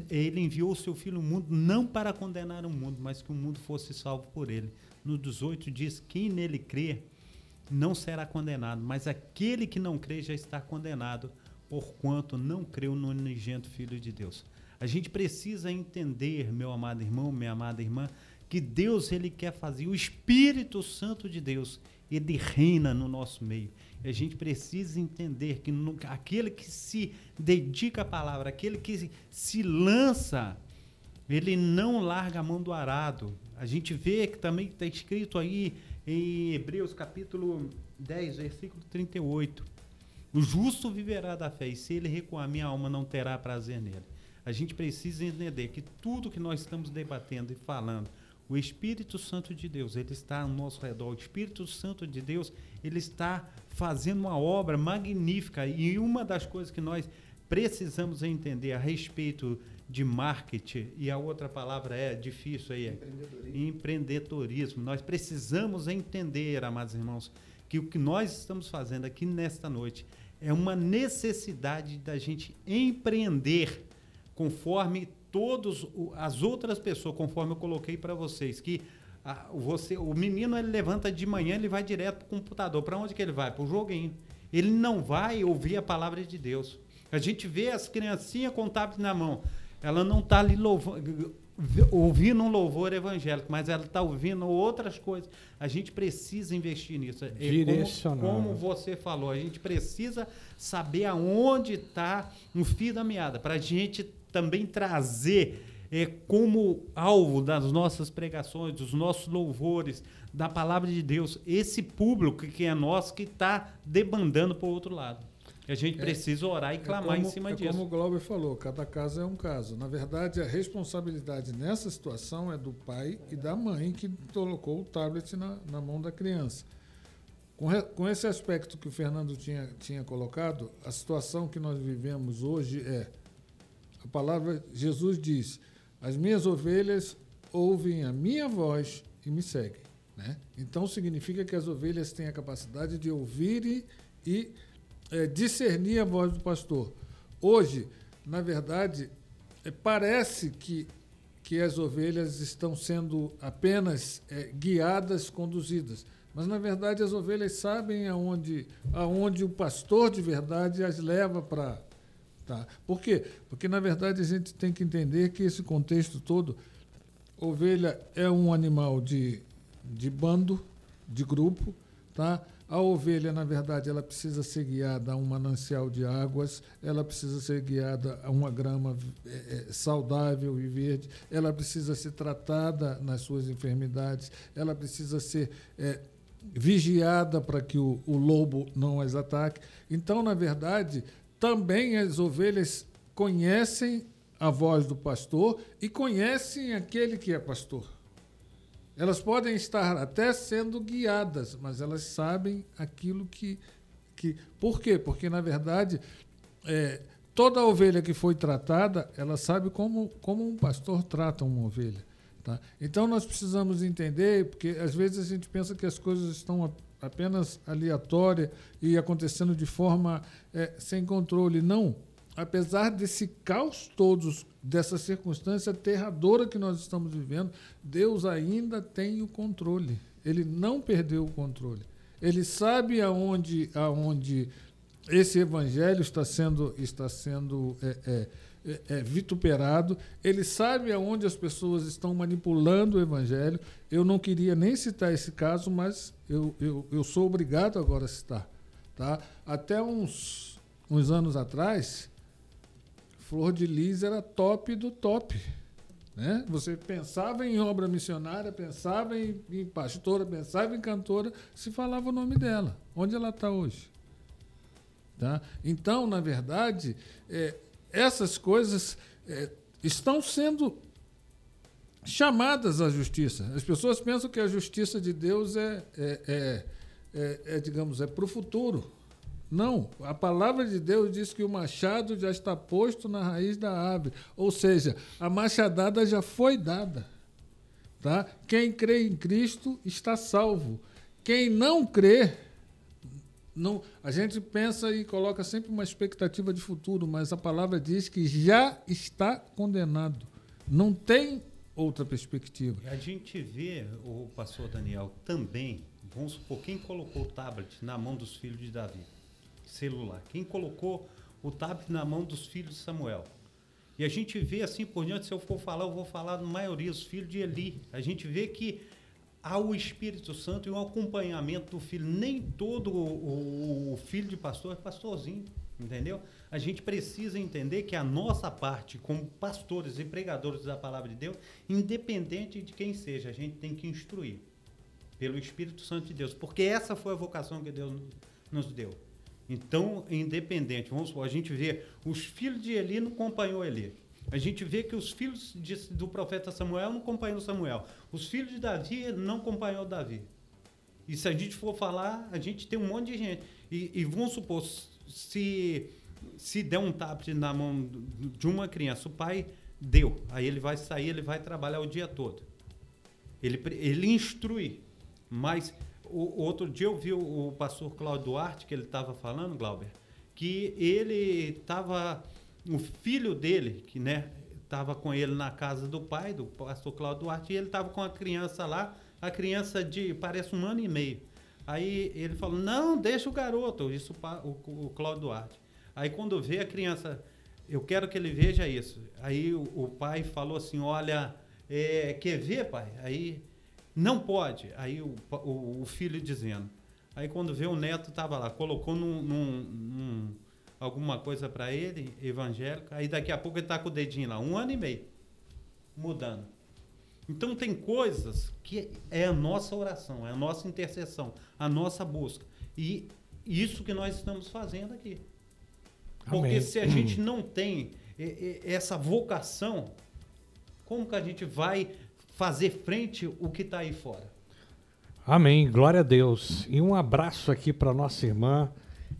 ele enviou o seu Filho ao mundo não para condenar o mundo, mas que o mundo fosse salvo por ele. No 18 diz: quem nele crê não será condenado, mas aquele que não crê já está condenado, porquanto não creu no unigênito Filho de Deus. A gente precisa entender, meu amado irmão, minha amada irmã, que Deus ele quer fazer. O Espírito Santo de Deus, ele reina no nosso meio. E a gente precisa entender que no, aquele que se dedica à palavra, aquele que se lança, ele não larga a mão do arado. A gente vê que também está escrito aí em Hebreus capítulo 10, versículo 38. O justo viverá da fé, e se ele recuar, minha alma não terá prazer nele. A gente precisa entender que tudo que nós estamos debatendo e falando, O Espírito Santo de Deus, ele está ao nosso redor. O Espírito Santo de Deus, ele está fazendo uma obra magnífica. E uma das coisas que nós precisamos entender a respeito de marketing, e a outra palavra é difícil aí, é empreendedorismo. empreendedorismo. Nós precisamos entender, amados irmãos, que o que nós estamos fazendo aqui nesta noite é uma necessidade da gente empreender conforme todas as outras pessoas, conforme eu coloquei para vocês, que a, você, o menino ele levanta de manhã, ele vai direto para o computador. Para onde que ele vai? Para o joguinho. Ele não vai ouvir a palavra de Deus. A gente vê as criancinhas com o tablet na mão. Ela não está ali louvando, ouvindo um louvor evangélico, mas ela está ouvindo outras coisas. A gente precisa investir nisso. É Direcionar. Como, como você falou, a gente precisa saber aonde está o fio da meada, para a gente também trazer é, como alvo das nossas pregações, dos nossos louvores, da palavra de Deus, esse público que é nosso que está debandando para o outro lado. A gente é, precisa orar e é clamar como, em cima é disso. Como o Glauber falou, cada caso é um caso. Na verdade, a responsabilidade nessa situação é do pai e da mãe que colocou o tablet na, na mão da criança. Com, re, com esse aspecto que o Fernando tinha, tinha colocado, a situação que nós vivemos hoje é: a palavra, Jesus diz, as minhas ovelhas ouvem a minha voz e me seguem. Né? Então significa que as ovelhas têm a capacidade de ouvir e, e é, discernir a voz do pastor. Hoje, na verdade, é, parece que, que as ovelhas estão sendo apenas é, guiadas, conduzidas. Mas, na verdade, as ovelhas sabem aonde, aonde o pastor de verdade as leva para. Tá? Por quê? Porque, na verdade, a gente tem que entender que esse contexto todo, ovelha é um animal de, de bando, de grupo, tá? A ovelha, na verdade, ela precisa ser guiada a um manancial de águas, ela precisa ser guiada a uma grama é, é, saudável e verde, ela precisa ser tratada nas suas enfermidades, ela precisa ser é, vigiada para que o, o lobo não as ataque. Então, na verdade, também as ovelhas conhecem a voz do pastor e conhecem aquele que é pastor. Elas podem estar até sendo guiadas, mas elas sabem aquilo que. que por quê? Porque, na verdade, é, toda ovelha que foi tratada, ela sabe como, como um pastor trata uma ovelha. Tá? Então, nós precisamos entender, porque às vezes a gente pensa que as coisas estão apenas aleatórias e acontecendo de forma é, sem controle. Não apesar desse caos todos, dessa circunstância aterradora que nós estamos vivendo, Deus ainda tem o controle. Ele não perdeu o controle. Ele sabe aonde, aonde esse evangelho está sendo, está sendo é, é, é, é vituperado. Ele sabe aonde as pessoas estão manipulando o evangelho. Eu não queria nem citar esse caso, mas eu, eu, eu sou obrigado agora a citar. Tá? Até uns, uns anos atrás, Flor de Lis era top do top. Né? Você pensava em obra missionária, pensava em, em pastora, pensava em cantora, se falava o nome dela. Onde ela está hoje? Tá? Então, na verdade, é, essas coisas é, estão sendo chamadas à justiça. As pessoas pensam que a justiça de Deus é, é, é, é, é digamos, é para o futuro. Não, a palavra de Deus diz que o machado já está posto na raiz da árvore. Ou seja, a machadada já foi dada. Tá? Quem crê em Cristo está salvo. Quem não crê, não, a gente pensa e coloca sempre uma expectativa de futuro, mas a palavra diz que já está condenado. Não tem outra perspectiva. A gente vê, o pastor Daniel, também, vamos supor, quem colocou o tablet na mão dos filhos de Davi? celular? Quem colocou o tablet na mão dos filhos de Samuel? E a gente vê assim por diante, se eu for falar, eu vou falar na maioria, os filhos de Eli. A gente vê que há o Espírito Santo e o acompanhamento do filho. Nem todo o, o, filho de pastor é pastorzinho, entendeu? A gente precisa entender que a nossa parte, como pastores e pregadores da palavra de Deus, independente de quem seja, a gente tem que instruir pelo Espírito Santo de Deus, porque essa foi a vocação que Deus nos deu. Então, independente, vamos supor, a gente vê os filhos de Eli não acompanhou Eli. A gente vê que os filhos de, do profeta Samuel não acompanham Samuel. Os filhos de Davi não acompanham Davi. E se a gente for falar, a gente tem um monte de gente. E, e vamos supor, se, se der um tablet na mão de uma criança, o pai deu. Aí ele vai sair, ele vai trabalhar o dia todo. Ele, ele instrui. Mas o, outro dia eu vi o, o pastor Cláudio Duarte, que ele estava falando, Glauber, que ele estava. O filho dele, que né, estava com ele na casa do pai, do pastor Cláudio Duarte, e ele estava com a criança lá, a criança de parece um ano e meio. Aí ele falou: Não, deixa o garoto, isso o, o Cláudio Duarte. Aí quando vê a criança, eu quero que ele veja isso. Aí o, o pai falou assim: Olha, é, quer ver, pai? Aí não pode. Aí o, o, o filho dizendo. Aí quando vê o neto estava lá, colocou num, num, num alguma coisa para ele, evangélico, aí daqui a pouco ele está com o dedinho lá, um ano e meio, mudando. Então tem coisas que é a nossa oração, é a nossa intercessão, a nossa busca. E isso que nós estamos fazendo aqui. Porque Amém. se a gente não tem essa vocação, como que a gente vai fazer frente o que está aí fora. Amém, glória a Deus. E um abraço aqui para nossa irmã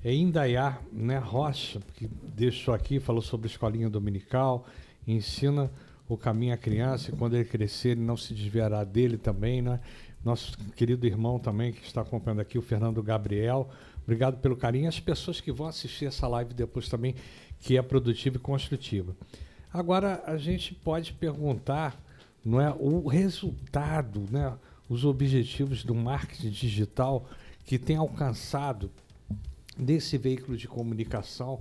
é Indaiá né, Rocha, que deixou aqui, falou sobre escolinha dominical, ensina o caminho à criança e quando ele crescer ele não se desviará dele também, né? Nosso querido irmão também que está acompanhando aqui, o Fernando Gabriel. Obrigado pelo carinho. As pessoas que vão assistir essa live depois também, que é produtiva e construtiva. Agora, a gente pode perguntar não é o resultado, né, os objetivos do marketing digital que tem alcançado desse veículo de comunicação,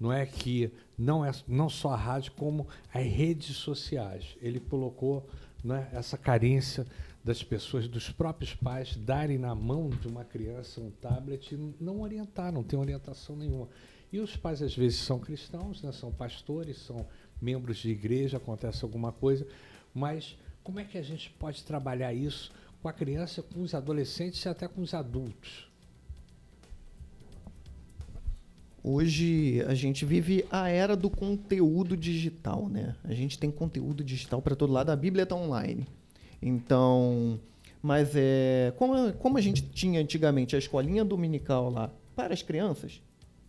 não é que não é não só a rádio como as redes sociais. Ele colocou é, essa carência das pessoas, dos próprios pais, darem na mão de uma criança um tablet e não orientar, não tem orientação nenhuma. E os pais às vezes são cristãos, né, são pastores, são membros de igreja, acontece alguma coisa, mas como é que a gente pode trabalhar isso com a criança, com os adolescentes e até com os adultos? Hoje a gente vive a era do conteúdo digital, né? A gente tem conteúdo digital para todo lado, a Bíblia está online. Então, mas é como, como a gente tinha antigamente a escolinha dominical lá para as crianças,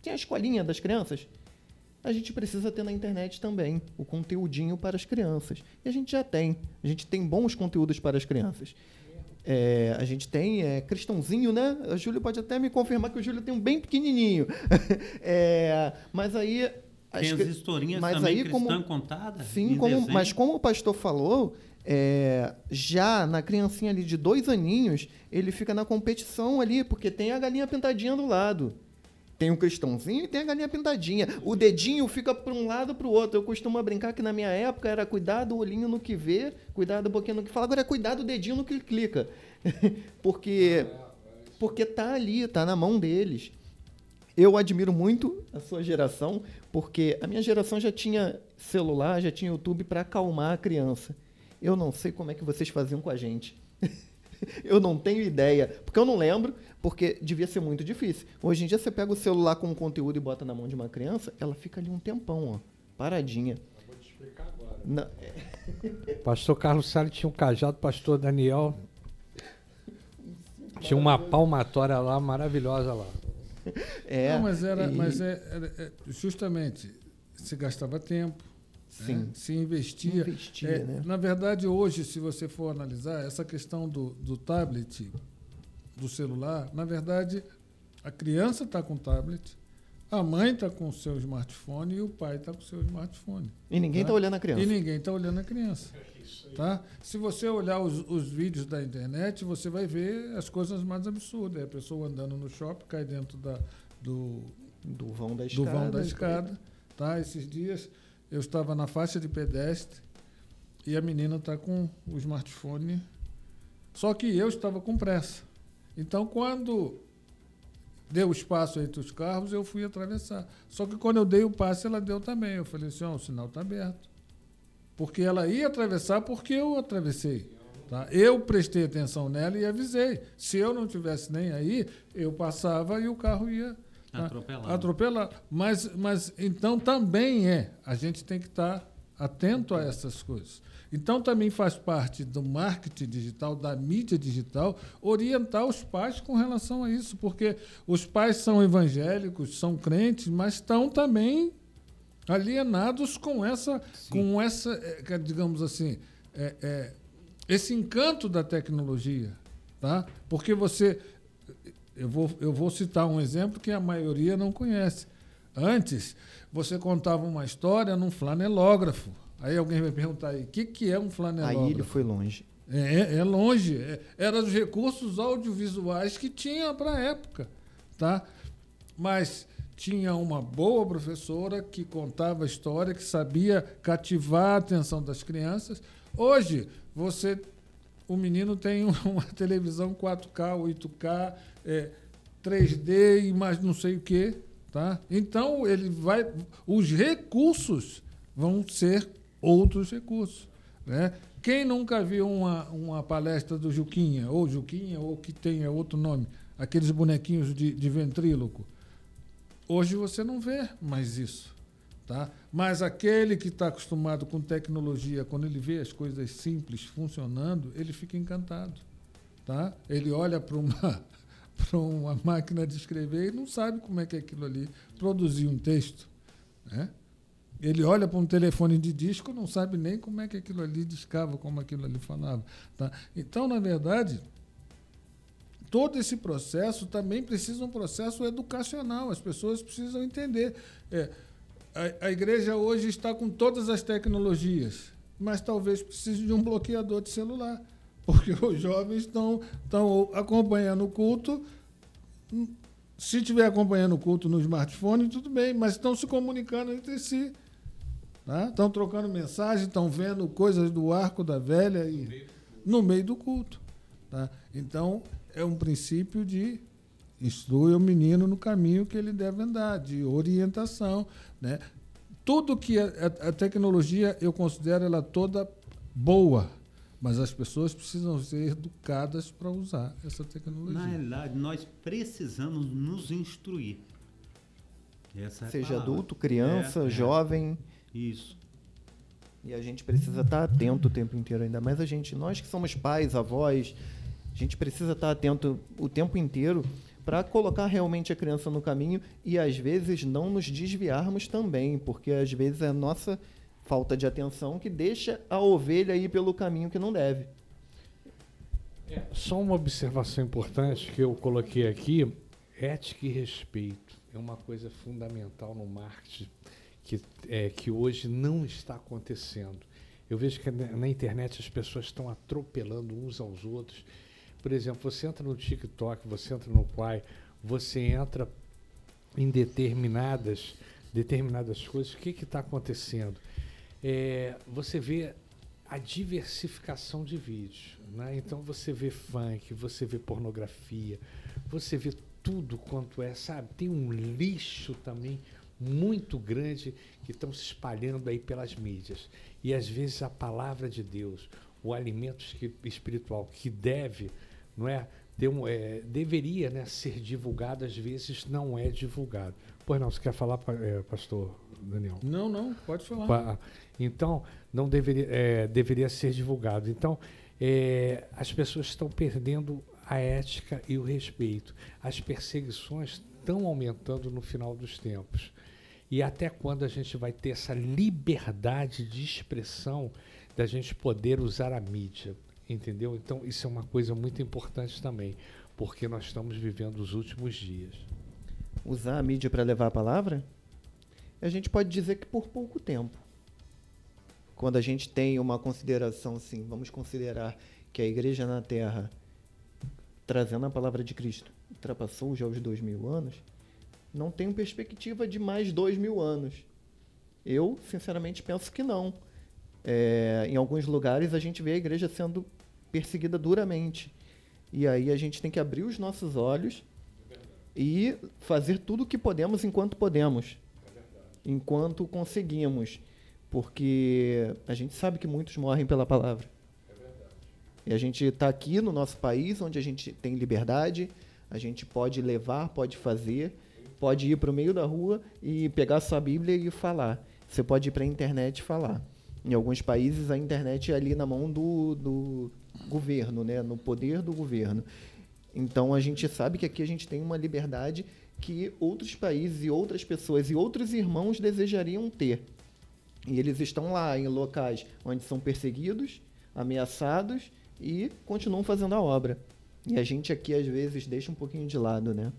tinha a escolinha das crianças, a gente precisa ter na internet também o conteúdinho para as crianças. E a gente já tem. A gente tem bons conteúdos para as crianças. É, a gente tem é, Cristãozinho, né? O Júlio pode até me confirmar que o Júlio tem um bem pequenininho. é, mas aí... Tem as, historinhas mas também aí, cristã como, contada? Sim, como, mas como o pastor falou, é, já na criancinha ali de dois aninhos, ele fica na competição ali, porque tem a galinha pintadinha do lado. Tem o cristãozinho e tem a galinha pintadinha. O dedinho fica para um lado para o outro. Eu costumo brincar que na minha época era cuidar do olhinho no que vê, cuidar do boquinho no que fala. Agora é cuidar do dedinho no que clica. porque porque tá ali, tá na mão deles. Eu admiro muito a sua geração, porque a minha geração já tinha celular, já tinha YouTube para acalmar a criança. Eu não sei como é que vocês faziam com a gente. eu não tenho ideia, porque eu não lembro, porque devia ser muito difícil. Hoje em dia você pega o celular com um conteúdo e bota na mão de uma criança, ela fica ali um tempão, ó, paradinha. Eu vou te explicar agora. Não. Pastor Carlos Salles tinha um cajado, pastor Daniel tinha uma palmatória lá maravilhosa lá. É, não, mas era, e... mas é, era, é, justamente se gastava tempo, Sim. Né? se investia. investia é, né? Na verdade, hoje, se você for analisar, essa questão do, do tablet, do celular, na verdade, a criança está com tablet, a mãe está com o seu smartphone e o pai está com o seu smartphone. E ninguém está tá olhando a criança. E ninguém está olhando a criança. Tá? Se você olhar os, os, vídeos da internet, você vai ver as coisas mais absurdas. É a pessoa andando no shopping, cai dentro da, do, do vão da escada. Do vão da escada tá? Esses dias eu estava na faixa de pedestre e a menina está com o smartphone. Só que eu estava com pressa. Então, quando deu espaço entre os carros, eu fui atravessar. Só que quando eu dei o passe, ela deu também. Eu falei assim: oh, o sinal está aberto. Porque ela ia atravessar porque eu atravessei. Tá? Eu prestei atenção nela e avisei. Se eu não tivesse nem aí, eu passava e o carro ia Atropelar. Atropelar. Mas, mas então também é. A gente tem que estar tá atento a essas coisas. Então, também faz parte do marketing digital, da mídia digital, orientar os pais com relação a isso, porque os pais são evangélicos, são crentes, mas estão também alienados com essa, com essa eh, digamos assim, é, é, esse encanto da tecnologia. Tá? Porque você. Eu vou, eu vou citar um exemplo que a maioria não conhece. Antes, você contava uma história num flanelógrafo. Aí alguém vai perguntar aí, o que, que é um flanelógrafo? Aí ele foi longe. É, é longe. É, Eram os recursos audiovisuais que tinha para a época. Tá? Mas tinha uma boa professora que contava a história, que sabia cativar a atenção das crianças. Hoje, você o menino tem uma televisão 4K, 8K, é, 3D e mais não sei o quê. Tá? Então, ele vai. Os recursos vão ser outros recursos. Né? Quem nunca viu uma, uma palestra do Juquinha, ou Juquinha, ou que tenha outro nome, aqueles bonequinhos de, de ventríloco? Hoje você não vê mais isso. Tá? Mas aquele que está acostumado com tecnologia, quando ele vê as coisas simples funcionando, ele fica encantado. Tá? Ele olha para uma, uma máquina de escrever e não sabe como é que é aquilo ali produzir um texto. Né? Ele olha para um telefone de disco não sabe nem como é que aquilo ali discava, como aquilo ali falava. Tá? Então, na verdade, todo esse processo também precisa um processo educacional. As pessoas precisam entender. É, a, a igreja hoje está com todas as tecnologias, mas talvez precise de um bloqueador de celular, porque os jovens estão, estão acompanhando o culto. Se estiver acompanhando o culto no smartphone, tudo bem, mas estão se comunicando entre si. Tá? Estão trocando mensagem, estão vendo coisas do arco da velha e, no meio do culto. Tá? Então, é um princípio de instrui o menino no caminho que ele deve andar, de orientação. Né? Tudo que a, a, a tecnologia, eu considero ela toda boa, mas as pessoas precisam ser educadas para usar essa tecnologia. Na realidade, nós precisamos nos instruir. Essa é Seja adulto, criança, é, jovem. É. Isso. E a gente precisa estar atento o tempo inteiro, ainda mais a gente, nós que somos pais, avós, a gente precisa estar atento o tempo inteiro para colocar realmente a criança no caminho e às vezes não nos desviarmos também, porque às vezes é a nossa falta de atenção que deixa a ovelha ir pelo caminho que não deve. É, só uma observação importante que eu coloquei aqui: ética e respeito é uma coisa fundamental no marketing que, é, que hoje não está acontecendo. Eu vejo que na internet as pessoas estão atropelando uns aos outros por exemplo, você entra no TikTok, você entra no Quai, você entra em determinadas, determinadas coisas, o que está acontecendo? É, você vê a diversificação de vídeos. Né? Então você vê funk, você vê pornografia, você vê tudo quanto é, sabe? Tem um lixo também muito grande que estão se espalhando aí pelas mídias. E às vezes a palavra de Deus, o alimento espiritual que deve não é? Um, é, deveria né, ser divulgado, às vezes não é divulgado. Pois não, você quer falar, é, pastor Daniel? Não, não, pode falar. Então, não deveria, é, deveria ser divulgado. Então, é, as pessoas estão perdendo a ética e o respeito. As perseguições estão aumentando no final dos tempos. E até quando a gente vai ter essa liberdade de expressão da gente poder usar a mídia? Entendeu? Então, isso é uma coisa muito importante também, porque nós estamos vivendo os últimos dias. Usar a mídia para levar a palavra? A gente pode dizer que por pouco tempo. Quando a gente tem uma consideração assim, vamos considerar que a igreja na Terra, trazendo a palavra de Cristo, ultrapassou já os dois mil anos, não tenho perspectiva de mais dois mil anos. Eu, sinceramente, penso que não. É, em alguns lugares a gente vê a igreja sendo perseguida duramente. E aí a gente tem que abrir os nossos olhos e fazer tudo o que podemos enquanto podemos. enquanto conseguimos. Porque a gente sabe que muitos morrem pela palavra. E a gente está aqui no nosso país, onde a gente tem liberdade, a gente pode levar, pode fazer, pode ir para o meio da rua e pegar sua Bíblia e falar. Você pode ir para a internet e falar. Em alguns países, a internet é ali na mão do, do governo, né? no poder do governo. Então, a gente sabe que aqui a gente tem uma liberdade que outros países e outras pessoas e outros irmãos desejariam ter. E eles estão lá em locais onde são perseguidos, ameaçados e continuam fazendo a obra. E a gente aqui, às vezes, deixa um pouquinho de lado, né?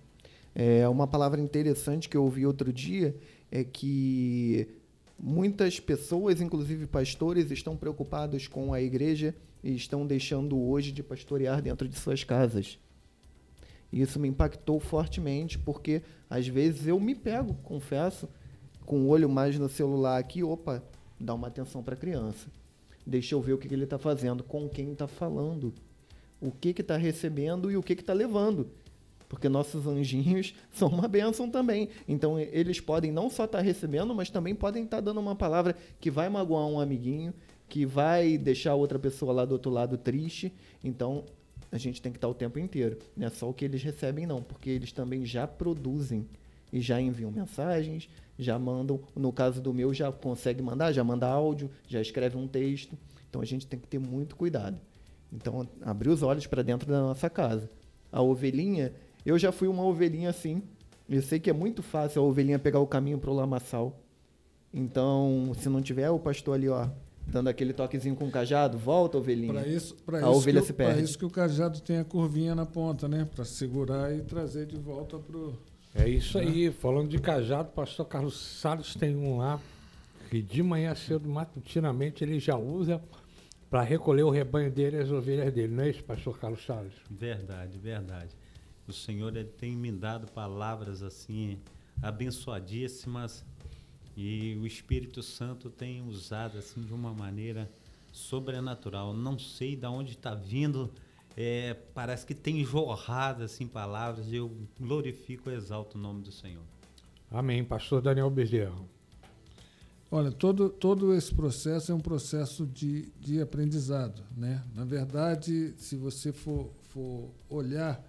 É, uma palavra interessante que eu ouvi outro dia é que muitas pessoas, inclusive pastores, estão preocupados com a igreja e estão deixando hoje de pastorear dentro de suas casas. E isso me impactou fortemente, porque às vezes eu me pego, confesso, com o olho mais no celular aqui, opa, dá uma atenção para a criança. Deixa eu ver o que, que ele está fazendo, com quem está falando, o que está recebendo e o que está levando porque nossos anjinhos são uma bênção também. Então, eles podem não só estar tá recebendo, mas também podem estar tá dando uma palavra que vai magoar um amiguinho, que vai deixar outra pessoa lá do outro lado triste. Então, a gente tem que estar o tempo inteiro. Não é só o que eles recebem, não, porque eles também já produzem e já enviam mensagens, já mandam. No caso do meu, já consegue mandar, já manda áudio, já escreve um texto. Então, a gente tem que ter muito cuidado. Então, abrir os olhos para dentro da nossa casa. A ovelhinha, eu já fui uma ovelhinha assim. Eu sei que é muito fácil a ovelhinha pegar o caminho para o lamaçal. Então, se não tiver o pastor ali, ó, dando aquele toquezinho com o cajado, volta, ovelhinha. Para isso, a isso ovelha se perde. Para isso que o cajado tem a curvinha na ponta, né? Para segurar e trazer de volta para o. É isso né? aí. Falando de cajado, o pastor Carlos Salles tem um lá que de manhã cedo, matutinamente, ele já usa para recolher o rebanho dele e as ovelhas dele. Não é isso, pastor Carlos Salles? Verdade, verdade. O Senhor ele tem me dado palavras assim abençoadíssimas e o Espírito Santo tem usado assim de uma maneira sobrenatural. Não sei de onde está vindo, é, parece que tem jorrado assim palavras. E eu glorifico e exalto o nome do Senhor. Amém. Pastor Daniel Bezerra. Olha, todo, todo esse processo é um processo de, de aprendizado. Né? Na verdade, se você for, for olhar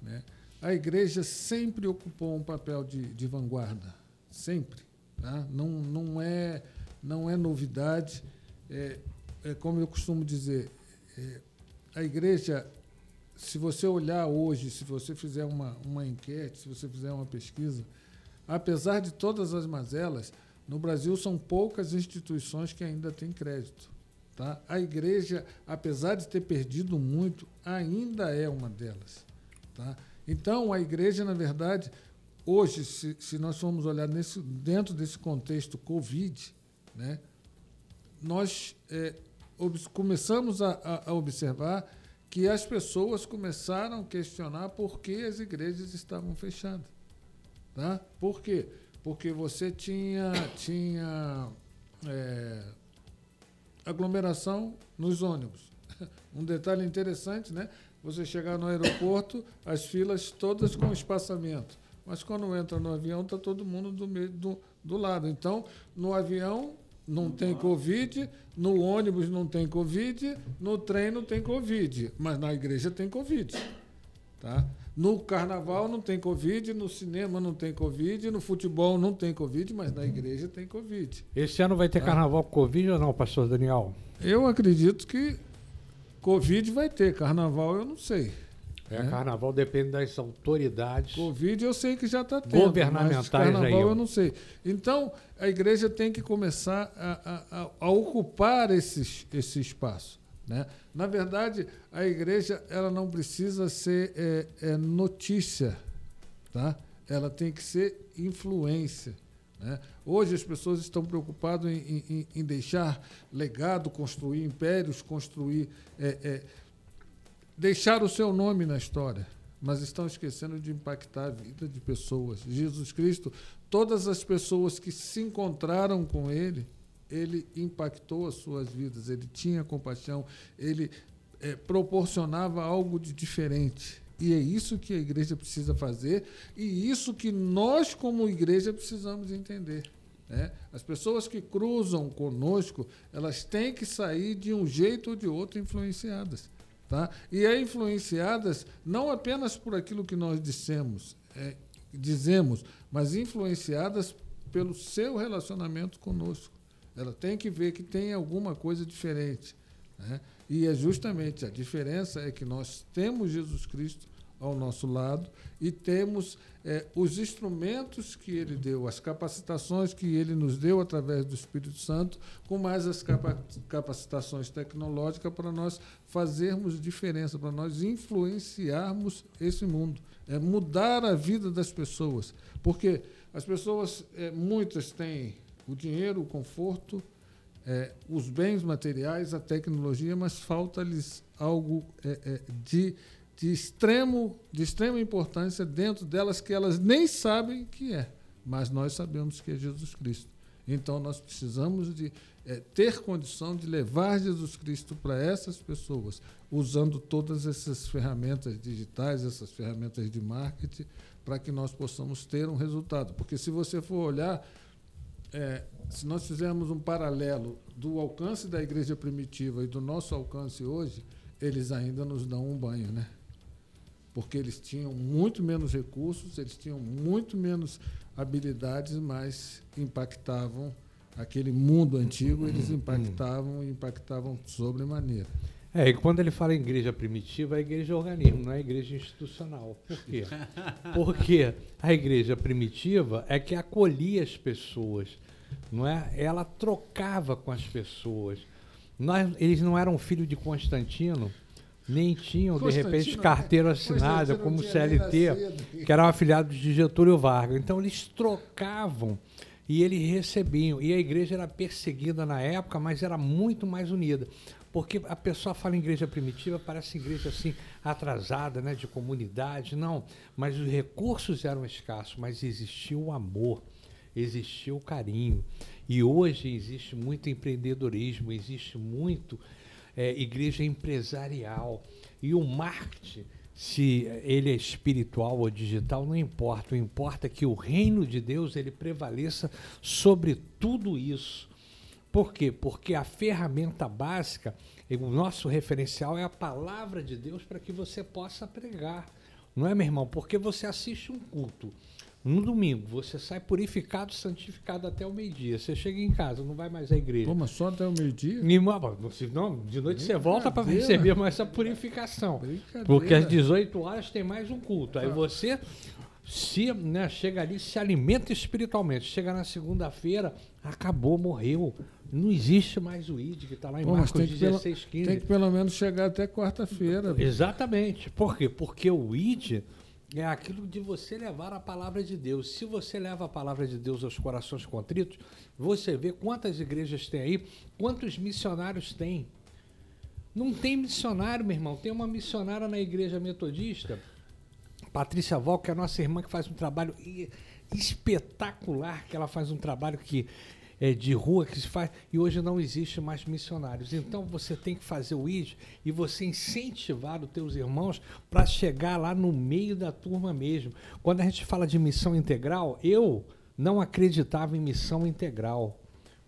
né? A igreja sempre ocupou um papel de, de vanguarda, sempre. Tá? Não, não, é, não é novidade. É, é como eu costumo dizer, é, a igreja, se você olhar hoje, se você fizer uma, uma enquete, se você fizer uma pesquisa, apesar de todas as mazelas, no Brasil são poucas instituições que ainda têm crédito. Tá? A igreja, apesar de ter perdido muito, ainda é uma delas. Tá? Então, a igreja, na verdade, hoje, se, se nós formos olhar nesse, dentro desse contexto Covid, né, nós é, começamos a, a, observar que as pessoas começaram a questionar por que as igrejas estavam fechadas. Tá? Por quê? Porque você tinha, tinha é, aglomeração nos ônibus. Um detalhe interessante, né? Você chegar no aeroporto, as filas todas com espaçamento. Mas quando entra no avião, está todo mundo do, do, do lado. Então, no avião não tem Covid, no ônibus não tem Covid, no trem não tem Covid, mas na igreja tem Covid. Tá? No carnaval não tem Covid, no cinema não tem Covid, no futebol não tem Covid, mas na igreja tem Covid. Esse ano vai ter tá? carnaval com Covid ou não, pastor Daniel? Eu acredito que Covid vai ter, carnaval eu não sei. É, né? carnaval depende das autoridades. Covid eu sei que já está tendo. Governamentais carnaval aí. eu não sei. Então, a igreja tem que começar a, a, a ocupar esse, esse espaço. Né? Na verdade, a igreja ela não precisa ser é, é, notícia, tá? ela tem que ser influência. Né? Hoje as pessoas estão preocupadas em, em, em, deixar legado, construir impérios, construir. É, é, deixar o seu nome na história, mas estão esquecendo de impactar a vida de pessoas. Jesus Cristo, todas as pessoas que se encontraram com Ele, Ele impactou as suas vidas, Ele tinha compaixão, Ele é, proporcionava algo de diferente. E é isso que a igreja precisa fazer e isso que nós, como igreja, precisamos entender. Né? As pessoas que cruzam conosco, elas têm que sair de um jeito ou de outro influenciadas. Tá? E é influenciadas não apenas por aquilo que nós dissemos, é, dizemos, mas influenciadas pelo seu relacionamento conosco. Ela tem que ver que tem alguma coisa diferente. Né? E é justamente a diferença é que nós temos Jesus Cristo ao nosso lado e temos é, os instrumentos que ele deu, as capacitações que ele nos deu através do Espírito Santo, com mais as capacitações tecnológicas para nós fazermos diferença, para nós influenciarmos esse mundo, é mudar a vida das pessoas, porque as pessoas, é, muitas têm o dinheiro, o conforto, é, os bens materiais, a tecnologia, mas falta-lhes algo de de, extremo, de extrema importância dentro delas que elas nem sabem que é, mas nós sabemos que é Jesus Cristo. Então nós precisamos de é, ter condição de levar Jesus Cristo para essas pessoas, usando todas essas ferramentas digitais, essas ferramentas de marketing, para que nós possamos ter um resultado. Porque se você for olhar, é, se nós fizermos um paralelo do alcance da igreja primitiva e do nosso alcance hoje, eles ainda nos dão um banho, né? Porque eles tinham muito menos recursos, eles tinham muito menos habilidades, mas impactavam aquele mundo antigo, eles impactavam e impactavam sobremaneira. É, e quando ele fala em igreja primitiva, a igreja é organismo, não é igreja institucional. Por quê? Porque a igreja primitiva é que acolhia as pessoas, não é? Ela trocava com as pessoas. Nós, eles não eram filhos de Constantino, nem tinham, de repente, carteira assinada como CLT, que eram afiliados de Getúlio Vargas. Então, eles trocavam e eles recebiam. E a igreja era perseguida na época, mas era muito mais unida. Porque a pessoa fala em igreja primitiva, parece igreja assim, atrasada, né, de comunidade. Não, mas os recursos eram escassos, mas existia o amor, existia o carinho. E hoje existe muito empreendedorismo, existe muito é, igreja empresarial. E o marketing, se ele é espiritual ou digital, não importa. O importa é que o reino de Deus ele prevaleça sobre tudo isso. Por quê? Porque a ferramenta básica, o nosso referencial é a palavra de Deus para que você possa pregar. Não é, meu irmão? Porque você assiste um culto no domingo, você sai purificado, santificado até o meio-dia. Você chega em casa, não vai mais à igreja. Como só até o meio-dia? Não, de noite você volta para receber mais essa purificação. Porque às 18 horas tem mais um culto. Aí ah. você se né, chega ali, se alimenta espiritualmente. Chega na segunda-feira, acabou, morreu. Não existe mais o ID que está lá em Pô, Marcos 16, 15. Tem que pelo menos chegar até quarta-feira. Exatamente. Por quê? Porque o ID é aquilo de você levar a palavra de Deus. Se você leva a palavra de Deus aos corações contritos, você vê quantas igrejas tem aí, quantos missionários tem. Não tem missionário, meu irmão. Tem uma missionária na igreja metodista, Patrícia Val, que é a nossa irmã, que faz um trabalho espetacular, que ela faz um trabalho que é, de rua que se faz e hoje não existe mais missionários. Então você tem que fazer o ID e você incentivar os teus irmãos para chegar lá no meio da turma mesmo. Quando a gente fala de missão integral, eu não acreditava em missão integral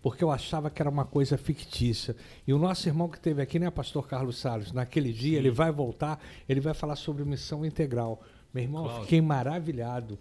porque eu achava que era uma coisa fictícia. E o nosso irmão que esteve aqui, né, pastor Carlos Salles, naquele dia, Sim. ele vai voltar, ele vai falar sobre missão integral. Meu irmão, Cláudio. fiquei maravilhado.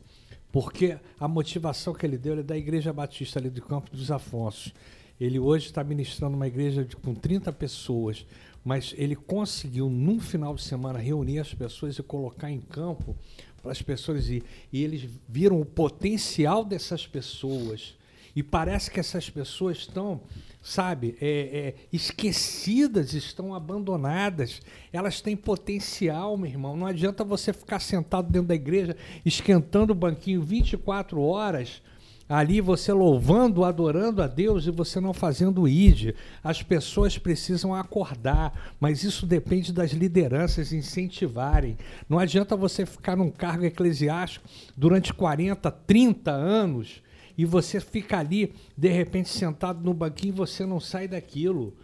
Porque a motivação que ele deu é da Igreja Batista ali do Campo dos Afonsos. Ele hoje está ministrando uma igreja de, com 30 pessoas, mas ele conseguiu, num final de semana, reunir as pessoas e colocar em campo para as pessoas ir. E eles viram o potencial dessas pessoas. E parece que essas pessoas estão sabe, é, é, esquecidas, estão abandonadas. Elas têm potencial, meu irmão. Não adianta você ficar sentado dentro da igreja, esquentando o banquinho 24 horas, ali você louvando, adorando a Deus e você não fazendo id. As pessoas precisam acordar, mas isso depende das lideranças incentivarem. Não adianta você ficar num cargo eclesiástico durante 40, 30 anos e você fica ali, de repente, sentado no banquinho e você não sai daquilo.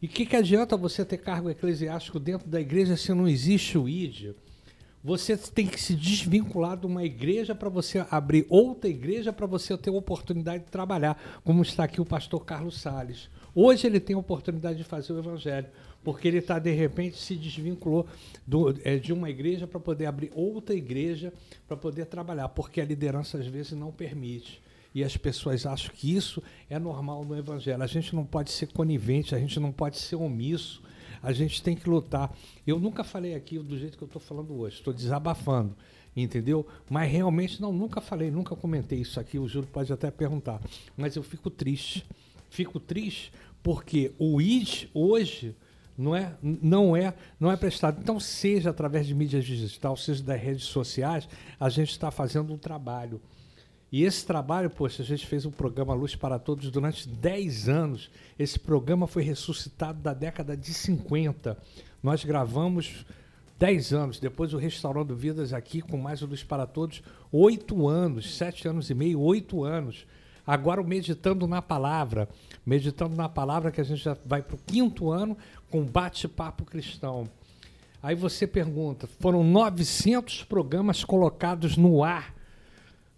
E o que, que adianta você ter cargo eclesiástico dentro da igreja se não existe o ID? Você tem que se desvincular de uma igreja para você abrir outra igreja para você ter oportunidade de trabalhar, como está aqui o pastor Carlos Sales. Hoje ele tem a oportunidade de fazer o evangelho, porque ele está, de repente, se desvinculou do, é, de uma igreja para poder abrir outra igreja para poder trabalhar, porque a liderança às vezes não permite. E as pessoas acham que isso é normal no Evangelho. A gente não pode ser conivente, a gente não pode ser omisso, a gente tem que lutar. Eu nunca falei aqui do jeito que eu estou falando hoje, estou desabafando, entendeu? Mas realmente, não, nunca falei, nunca comentei isso aqui, o Júlio pode até perguntar. Mas eu fico triste. Fico triste porque o ID hoje não é, não é, não é prestado. Então, seja através de mídias digitais, seja das redes sociais, a gente está fazendo um trabalho. E esse trabalho, poxa, a gente fez um programa Luz para Todos durante 10 anos. Esse programa foi ressuscitado da década de 50. Nós gravamos 10 anos. Depois o Restaurando Vidas aqui com mais Luz para Todos, 8 anos, 7 anos e meio, 8 anos. Agora o Meditando na Palavra. Meditando na Palavra, que a gente já vai para o quinto ano com bate-papo cristão. Aí você pergunta, foram 900 programas colocados no ar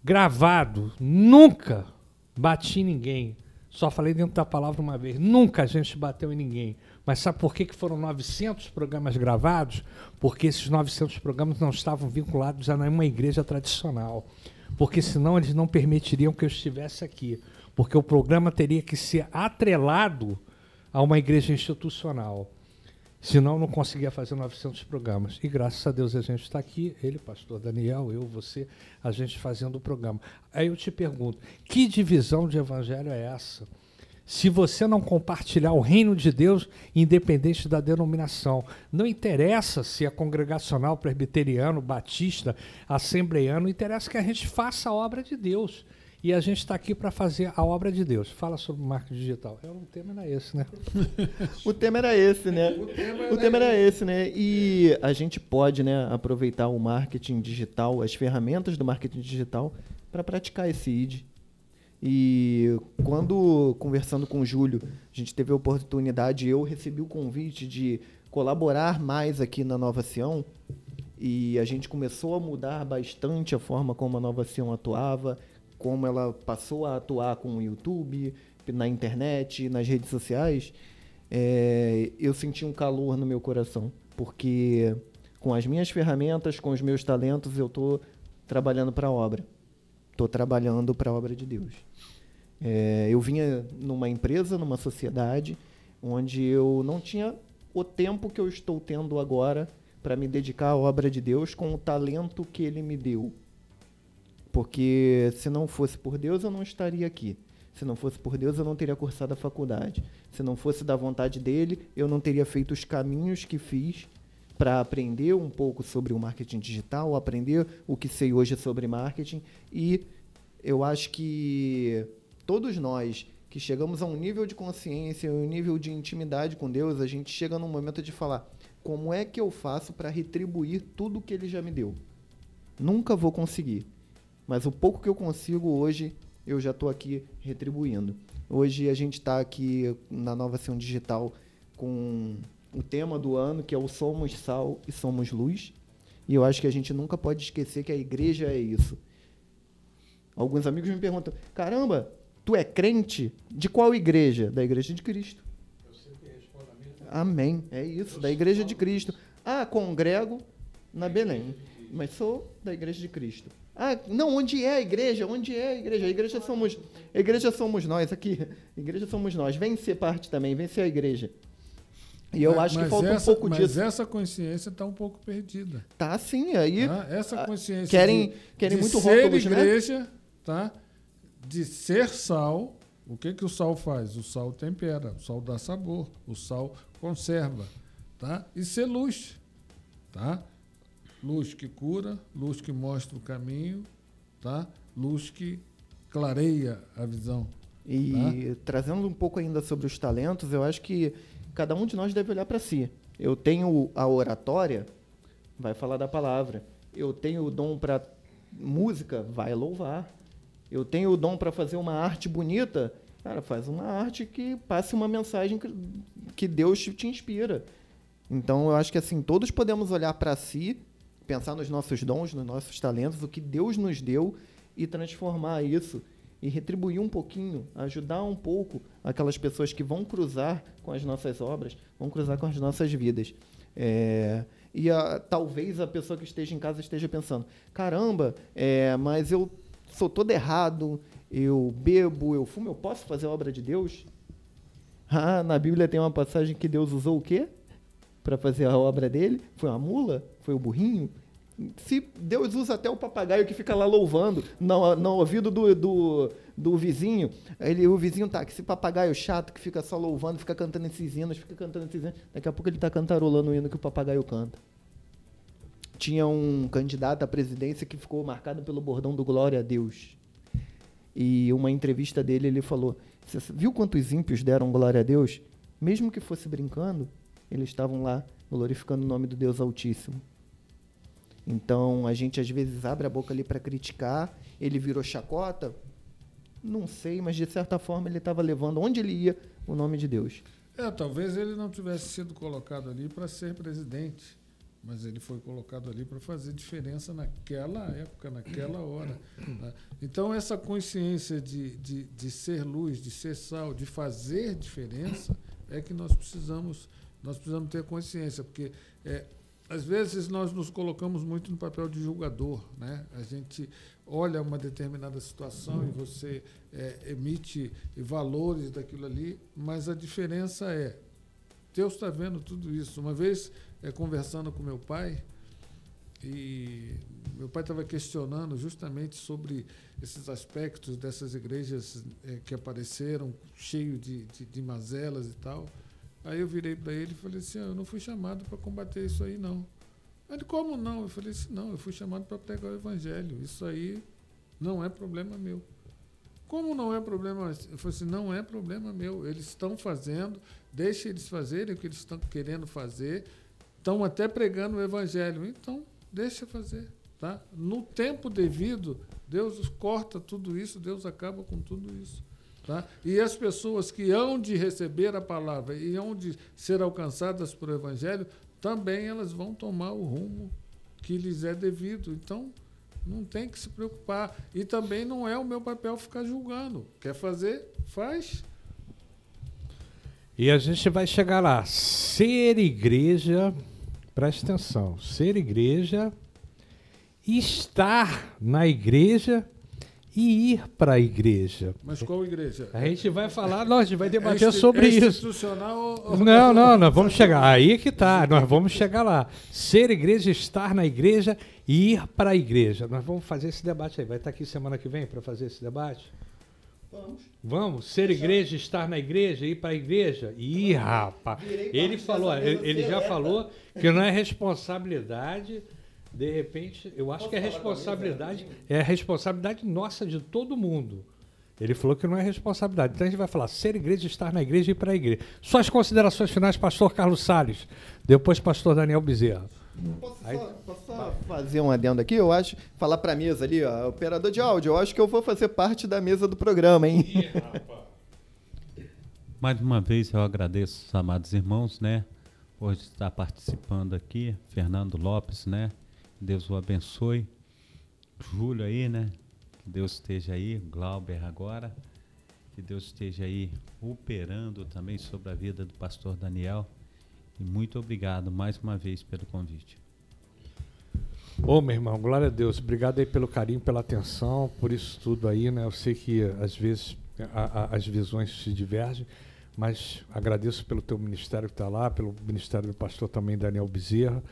gravado, nunca bati em ninguém. Só falei dentro da palavra uma vez. Nunca a gente bateu em ninguém. Mas sabe por que, foram 900 programas gravados? Porque esses 900 programas não estavam vinculados a nenhuma igreja tradicional. Porque senão eles não permitiriam que eu estivesse aqui. Porque o programa teria que ser atrelado a uma igreja institucional. Senão não conseguia fazer 900 programas. E graças a Deus a gente está aqui, ele, pastor Daniel, eu, você, a gente fazendo o programa. Aí eu te pergunto, que divisão de evangelho é essa? Se você não compartilhar o reino de Deus, independente da denominação, não interessa se é congregacional, presbiteriano, batista, assembleiano, interessa que a gente faça a obra de Deus. E a gente está aqui para fazer a obra de Deus. Fala sobre marketing digital. É, o tema era esse, né? o tema era esse, né? O tema era, o tema era esse, né? E a gente pode né, aproveitar o marketing digital, as ferramentas do marketing digital, para praticar esse ID. E quando, conversando com o Júlio, a gente teve a oportunidade, eu recebi o convite de colaborar mais aqui na Nova Sião, e a gente começou a mudar bastante a forma como a Nova Sião atuava, como ela passou a atuar com o YouTube, na internet, nas redes sociais, é, eu senti um calor no meu coração, porque com as minhas ferramentas, com os meus talentos, eu estou trabalhando para a obra. Estou trabalhando para a obra de Deus. É, eu vinha numa empresa, numa sociedade, onde eu não tinha o tempo que eu estou tendo agora para me dedicar à obra de Deus com o talento que Ele me deu. Porque se não fosse por Deus, eu não estaria aqui. Se não fosse por Deus, eu não teria cursado a faculdade. Se não fosse da vontade dele, eu não teria feito os caminhos que fiz para aprender um pouco sobre o marketing digital, aprender o que sei hoje sobre marketing. E eu acho que todos nós que chegamos a um nível de consciência, um nível de intimidade com Deus, a gente chega num momento de falar: como é que eu faço para retribuir tudo que ele já me deu? Nunca vou conseguir. Mas o pouco que eu consigo hoje, eu já estou aqui retribuindo. Hoje a gente está aqui na Nova Ação Digital com o tema do ano, que é o Somos Sal e Somos Luz. E eu acho que a gente nunca pode esquecer que a igreja é isso. Alguns amigos me perguntam: caramba, tu é crente? De qual igreja? Da igreja de Cristo. Eu sempre respondo a. Amém. É isso, da igreja de Cristo. Ah, congrego na Belém, mas sou da igreja de Cristo. Ah, não, onde é a igreja? Onde é a igreja? A igreja somos, a igreja somos nós aqui. A igreja somos nós. Vem ser parte também, vem ser a igreja. E eu mas, acho que falta essa, um pouco mas disso. Mas essa consciência está um pouco perdida. Tá sim, aí. Tá? Essa consciência querem, de, querem de muito ser rótulos, né? igreja, né? tá? De ser sal. O que que o sal faz? O sal tempera, o sal dá sabor, o sal conserva, tá? E ser luz, tá? Luz que cura, luz que mostra o caminho, tá? luz que clareia a visão. E tá? trazendo um pouco ainda sobre os talentos, eu acho que cada um de nós deve olhar para si. Eu tenho a oratória, vai falar da palavra. Eu tenho o dom para música, vai louvar. Eu tenho o dom para fazer uma arte bonita, cara, faz uma arte que passe uma mensagem que, que Deus te inspira. Então eu acho que assim, todos podemos olhar para si pensar nos nossos dons, nos nossos talentos, o que Deus nos deu e transformar isso e retribuir um pouquinho, ajudar um pouco aquelas pessoas que vão cruzar com as nossas obras, vão cruzar com as nossas vidas. É, e a, talvez a pessoa que esteja em casa esteja pensando: caramba, é, mas eu sou todo errado, eu bebo, eu fumo, eu posso fazer a obra de Deus? Ah, na Bíblia tem uma passagem que Deus usou o quê? Para fazer a obra dele? Foi uma mula? Foi o burrinho? Se Deus usa até o papagaio que fica lá louvando no, no ouvido do, do, do vizinho, ele, o vizinho tá, esse papagaio chato que fica só louvando, fica cantando esses hinos, fica cantando esses hinos, daqui a pouco ele está cantarolando o hino que o papagaio canta. Tinha um candidato à presidência que ficou marcado pelo bordão do Glória a Deus. E uma entrevista dele, ele falou: Você viu quantos ímpios deram glória a Deus? Mesmo que fosse brincando, eles estavam lá glorificando o nome do Deus Altíssimo. Então a gente às vezes abre a boca ali para criticar, ele virou chacota? Não sei, mas de certa forma ele estava levando onde ele ia o nome de Deus. É, talvez ele não tivesse sido colocado ali para ser presidente, mas ele foi colocado ali para fazer diferença naquela época, naquela hora. Né? Então, essa consciência de, de, de ser luz, de ser sal, de fazer diferença, é que nós precisamos, nós precisamos ter consciência, porque é, às vezes nós nos colocamos muito no papel de julgador, né? A gente olha uma determinada situação e você é, emite valores daquilo ali, mas a diferença é Deus está vendo tudo isso. Uma vez é, conversando com meu pai e meu pai estava questionando justamente sobre esses aspectos dessas igrejas é, que apareceram cheio de, de, de mazelas e tal. Aí eu virei para ele e falei assim: ah, eu não fui chamado para combater isso aí, não. Ele, como não? Eu falei assim: não, eu fui chamado para pregar o evangelho. Isso aí não é problema meu. Como não é problema? Eu falei assim: não é problema meu. Eles estão fazendo, deixe eles fazerem o que eles estão querendo fazer. Estão até pregando o evangelho. Então, deixa fazer. Tá? No tempo devido, Deus corta tudo isso, Deus acaba com tudo isso. Tá? E as pessoas que hão de receber a palavra e hão de ser alcançadas por Evangelho, também elas vão tomar o rumo que lhes é devido. Então, não tem que se preocupar. E também não é o meu papel ficar julgando. Quer fazer? Faz. E a gente vai chegar lá. Ser igreja, preste atenção, ser igreja, estar na igreja e ir para a igreja. Mas qual igreja? A gente vai falar, nós a gente vai debater é sobre é isso. institucional ou... Não, não, nós vamos chegar. Aí que tá, nós vamos chegar lá. Ser igreja, estar na igreja e ir para a igreja. Nós vamos fazer esse debate aí. Vai estar aqui semana que vem para fazer esse debate? Vamos. Vamos, ser igreja, estar na igreja, ir para a igreja. Ih, rapaz. Ele falou, ele, ele já falou que não é responsabilidade de repente, eu acho Posso que é responsabilidade, mesa é a responsabilidade nossa de todo mundo. Ele falou que não é responsabilidade. Então a gente vai falar ser igreja, estar na igreja e ir para a igreja. Suas considerações finais, pastor Carlos Salles. Depois, pastor Daniel Bezerra. Posso, Aí- só, posso só fazer um adendo aqui? Eu acho, falar para a mesa ali, ó, operador de áudio, eu acho que eu vou fazer parte da mesa do programa, hein? Mais uma vez eu agradeço os amados irmãos, né? Hoje está participando aqui, Fernando Lopes, né? Deus o abençoe. Júlio aí, né? Que Deus esteja aí, Glauber agora. Que Deus esteja aí operando também sobre a vida do pastor Daniel. E muito obrigado mais uma vez pelo convite. Ô, meu irmão, glória a Deus. Obrigado aí pelo carinho, pela atenção, por isso tudo aí, né? Eu sei que às vezes a- a- as visões se divergem, mas agradeço pelo teu ministério que está lá, pelo ministério do pastor também Daniel Bezerra.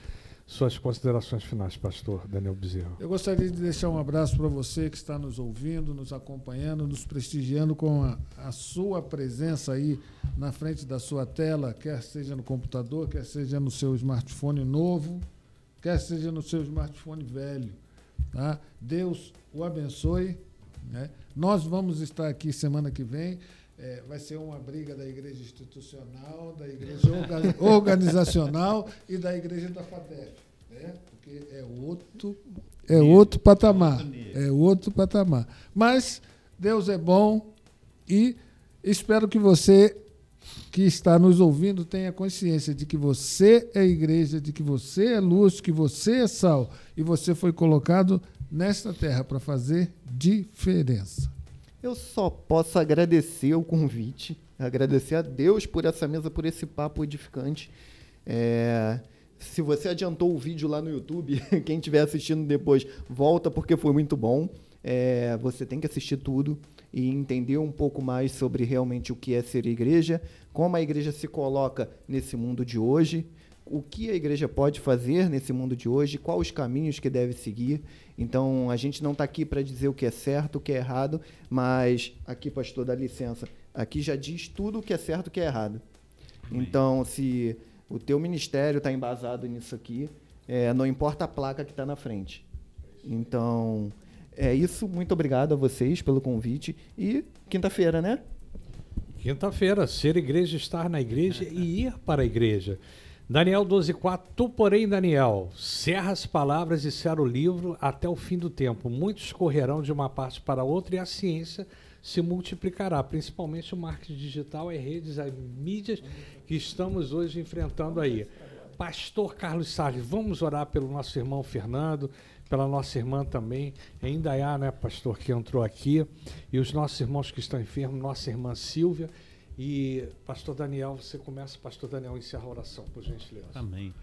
Suas considerações finais, pastor Daniel Bezerra. Eu gostaria de deixar um abraço para você que está nos ouvindo, nos acompanhando, nos prestigiando com a, a sua presença aí na frente da sua tela, quer seja no computador, quer seja no seu smartphone novo, quer seja no seu smartphone velho. Tá? Deus o abençoe. né? Nós vamos estar aqui semana que vem. É, vai ser uma briga da igreja institucional, da igreja orga- organizacional e da igreja da FATEF. Né? Porque é outro, é outro patamar. É outro patamar. Mas Deus é bom e espero que você que está nos ouvindo tenha consciência de que você é igreja, de que você é luz, que você é sal e você foi colocado nesta terra para fazer diferença. Eu só posso agradecer o convite, agradecer a Deus por essa mesa, por esse papo edificante. É, se você adiantou o vídeo lá no YouTube, quem estiver assistindo depois, volta porque foi muito bom. É, você tem que assistir tudo e entender um pouco mais sobre realmente o que é ser igreja, como a igreja se coloca nesse mundo de hoje, o que a igreja pode fazer nesse mundo de hoje, quais os caminhos que deve seguir. Então, a gente não está aqui para dizer o que é certo, o que é errado, mas aqui, pastor, dá licença, aqui já diz tudo o que é certo o que é errado. Amém. Então, se o teu ministério está embasado nisso aqui, é, não importa a placa que está na frente. Então, é isso. Muito obrigado a vocês pelo convite. E quinta-feira, né? Quinta-feira, ser igreja, estar na igreja e ir para a igreja. Daniel 12,4, tu, porém, Daniel, cerra as palavras e cerra o livro até o fim do tempo. Muitos correrão de uma parte para outra e a ciência se multiplicará, principalmente o marketing digital e redes, as mídias que estamos hoje enfrentando aí. Pastor Carlos Salles, vamos orar pelo nosso irmão Fernando, pela nossa irmã também, em Indaiá, né, pastor, que entrou aqui, e os nossos irmãos que estão enfermos, nossa irmã Silvia. E, pastor Daniel, você começa, pastor Daniel, encerra a oração, por gentileza. Amém.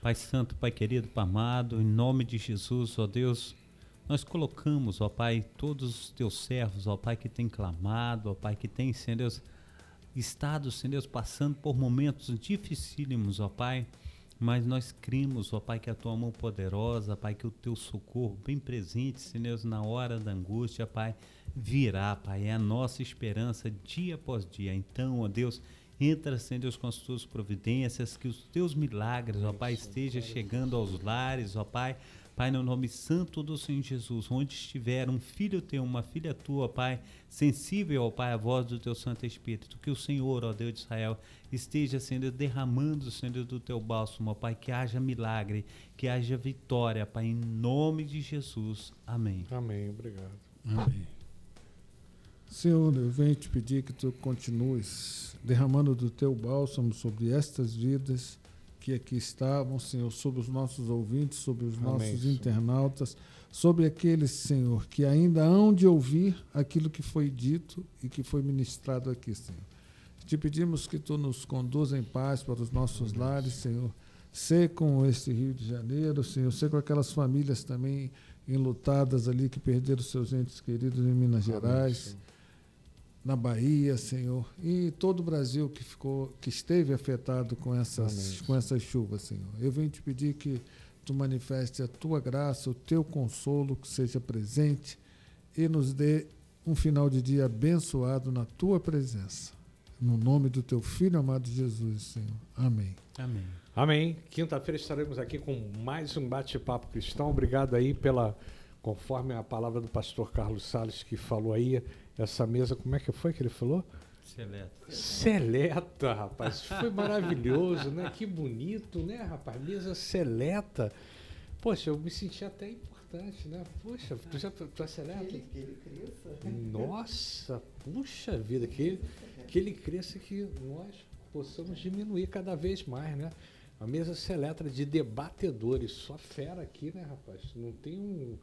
Pai Santo, Pai querido, Pai amado, em nome de Jesus, ó Deus, nós colocamos, ó Pai, todos os teus servos, ó Pai, que tem clamado, ó Pai, que tem, Senhor Deus, estado, Senhor Deus, passando por momentos dificílimos, ó Pai mas nós cremos, ó Pai, que a tua mão poderosa, Pai, que o teu socorro bem presente, Senhor, na hora da angústia, Pai, virá, Pai. É a nossa esperança dia após dia. Então, ó Deus, entra, Senhor Deus, com as tuas providências, que os teus milagres, ó Pai, estejam chegando aos lares, ó Pai Pai, no nome santo do Senhor Jesus, onde estiver um filho teu, uma filha tua, Pai, sensível, ó Pai, à voz do teu Santo Espírito, que o Senhor, ó Deus de Israel, esteja, Senhor, derramando, Senhor, do teu bálsamo, ó Pai, que haja milagre, que haja vitória, Pai, em nome de Jesus. Amém. Amém. Obrigado. Amém. Senhor, eu venho te pedir que tu continues derramando do teu bálsamo sobre estas vidas que aqui estavam, Senhor, sobre os nossos ouvintes, sobre os Amém, nossos Senhor. internautas, sobre aqueles, Senhor, que ainda hão de ouvir aquilo que foi dito e que foi ministrado aqui, Senhor. Te pedimos que tu nos conduza em paz para os nossos Amém. lares, Senhor. Ser com este Rio de Janeiro, Senhor. Ser com aquelas famílias também enlutadas ali que perderam seus entes queridos em Minas Amém, Gerais. Senhor na Bahia, Senhor, e todo o Brasil que ficou, que esteve afetado com essas, com essas chuvas, Senhor. Eu venho te pedir que tu manifeste a tua graça, o teu consolo, que seja presente e nos dê um final de dia abençoado na tua presença. No nome do teu filho amado Jesus, Senhor. Amém. Amém. Amém. Quinta-feira estaremos aqui com mais um bate-papo cristão. Obrigado aí pela conforme a palavra do pastor Carlos Sales que falou aí, essa mesa, como é que foi que ele falou? Seleta. Seleta, rapaz. Foi maravilhoso, né? Que bonito, né, rapaz? Mesa seleta. Poxa, eu me senti até importante, né? Poxa, tu já tu é seleta? Que ele, que ele cresça. Nossa, puxa vida, que ele, que ele cresça que nós possamos diminuir cada vez mais, né? A mesa seleta de debatedores, só fera aqui, né, rapaz? Não tem um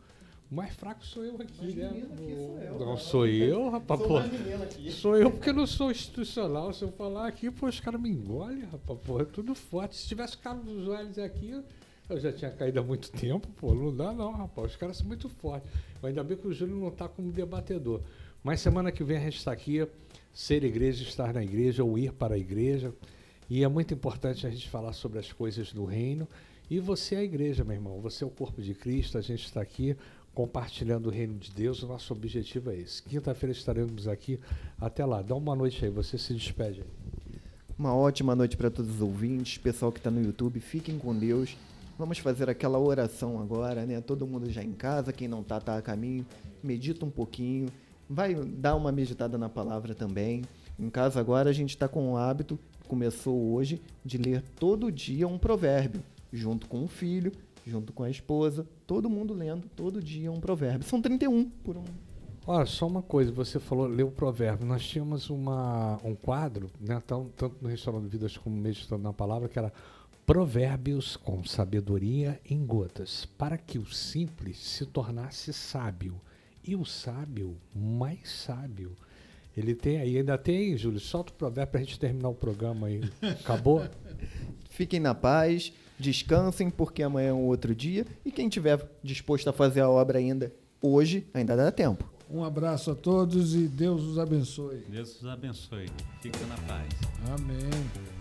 o mais fraco sou eu aqui, né? Aqui sou eu, não sou eu, rapaz. Sou, pô, sou eu porque não sou institucional. Se eu falar aqui, pô, os caras me engolem, rapaz. Pô, é tudo forte. Se tivesse Carlos Joelhos aqui, eu já tinha caído há muito tempo, pô. Não dá não, rapaz. Os caras são muito fortes. Ainda bem que o Júlio não está como debatedor. Mas semana que vem a gente está aqui, ser igreja, estar na igreja ou ir para a igreja. E é muito importante a gente falar sobre as coisas do reino. E você é a igreja, meu irmão. Você é o corpo de Cristo. A gente está aqui compartilhando o reino de Deus. O nosso objetivo é esse. Quinta-feira estaremos aqui. Até lá. Dá uma noite aí. Você se despede aí. Uma ótima noite para todos os ouvintes, pessoal que está no YouTube. Fiquem com Deus. Vamos fazer aquela oração agora, né? Todo mundo já em casa, quem não está, está a caminho. Medita um pouquinho. Vai dar uma meditada na palavra também. Em casa agora a gente está com o hábito, começou hoje, de ler todo dia um provérbio, junto com o filho, junto com a esposa, todo mundo lendo todo dia um provérbio. São 31 por um. Olha, só uma coisa, você falou, leu o provérbio. Nós tínhamos uma, um quadro, né, tanto, tanto no Restaurante Vidas como Meditando na Palavra, que era Provérbios com sabedoria em gotas, para que o simples se tornasse sábio e o sábio mais sábio. Ele tem aí, ainda tem, Júlio, solta o provérbio para a gente terminar o programa aí. Acabou? Fiquem na paz. Descansem, porque amanhã é um outro dia. E quem tiver disposto a fazer a obra ainda, hoje ainda dá tempo. Um abraço a todos e Deus os abençoe. Deus os abençoe. Fica na paz. Amém.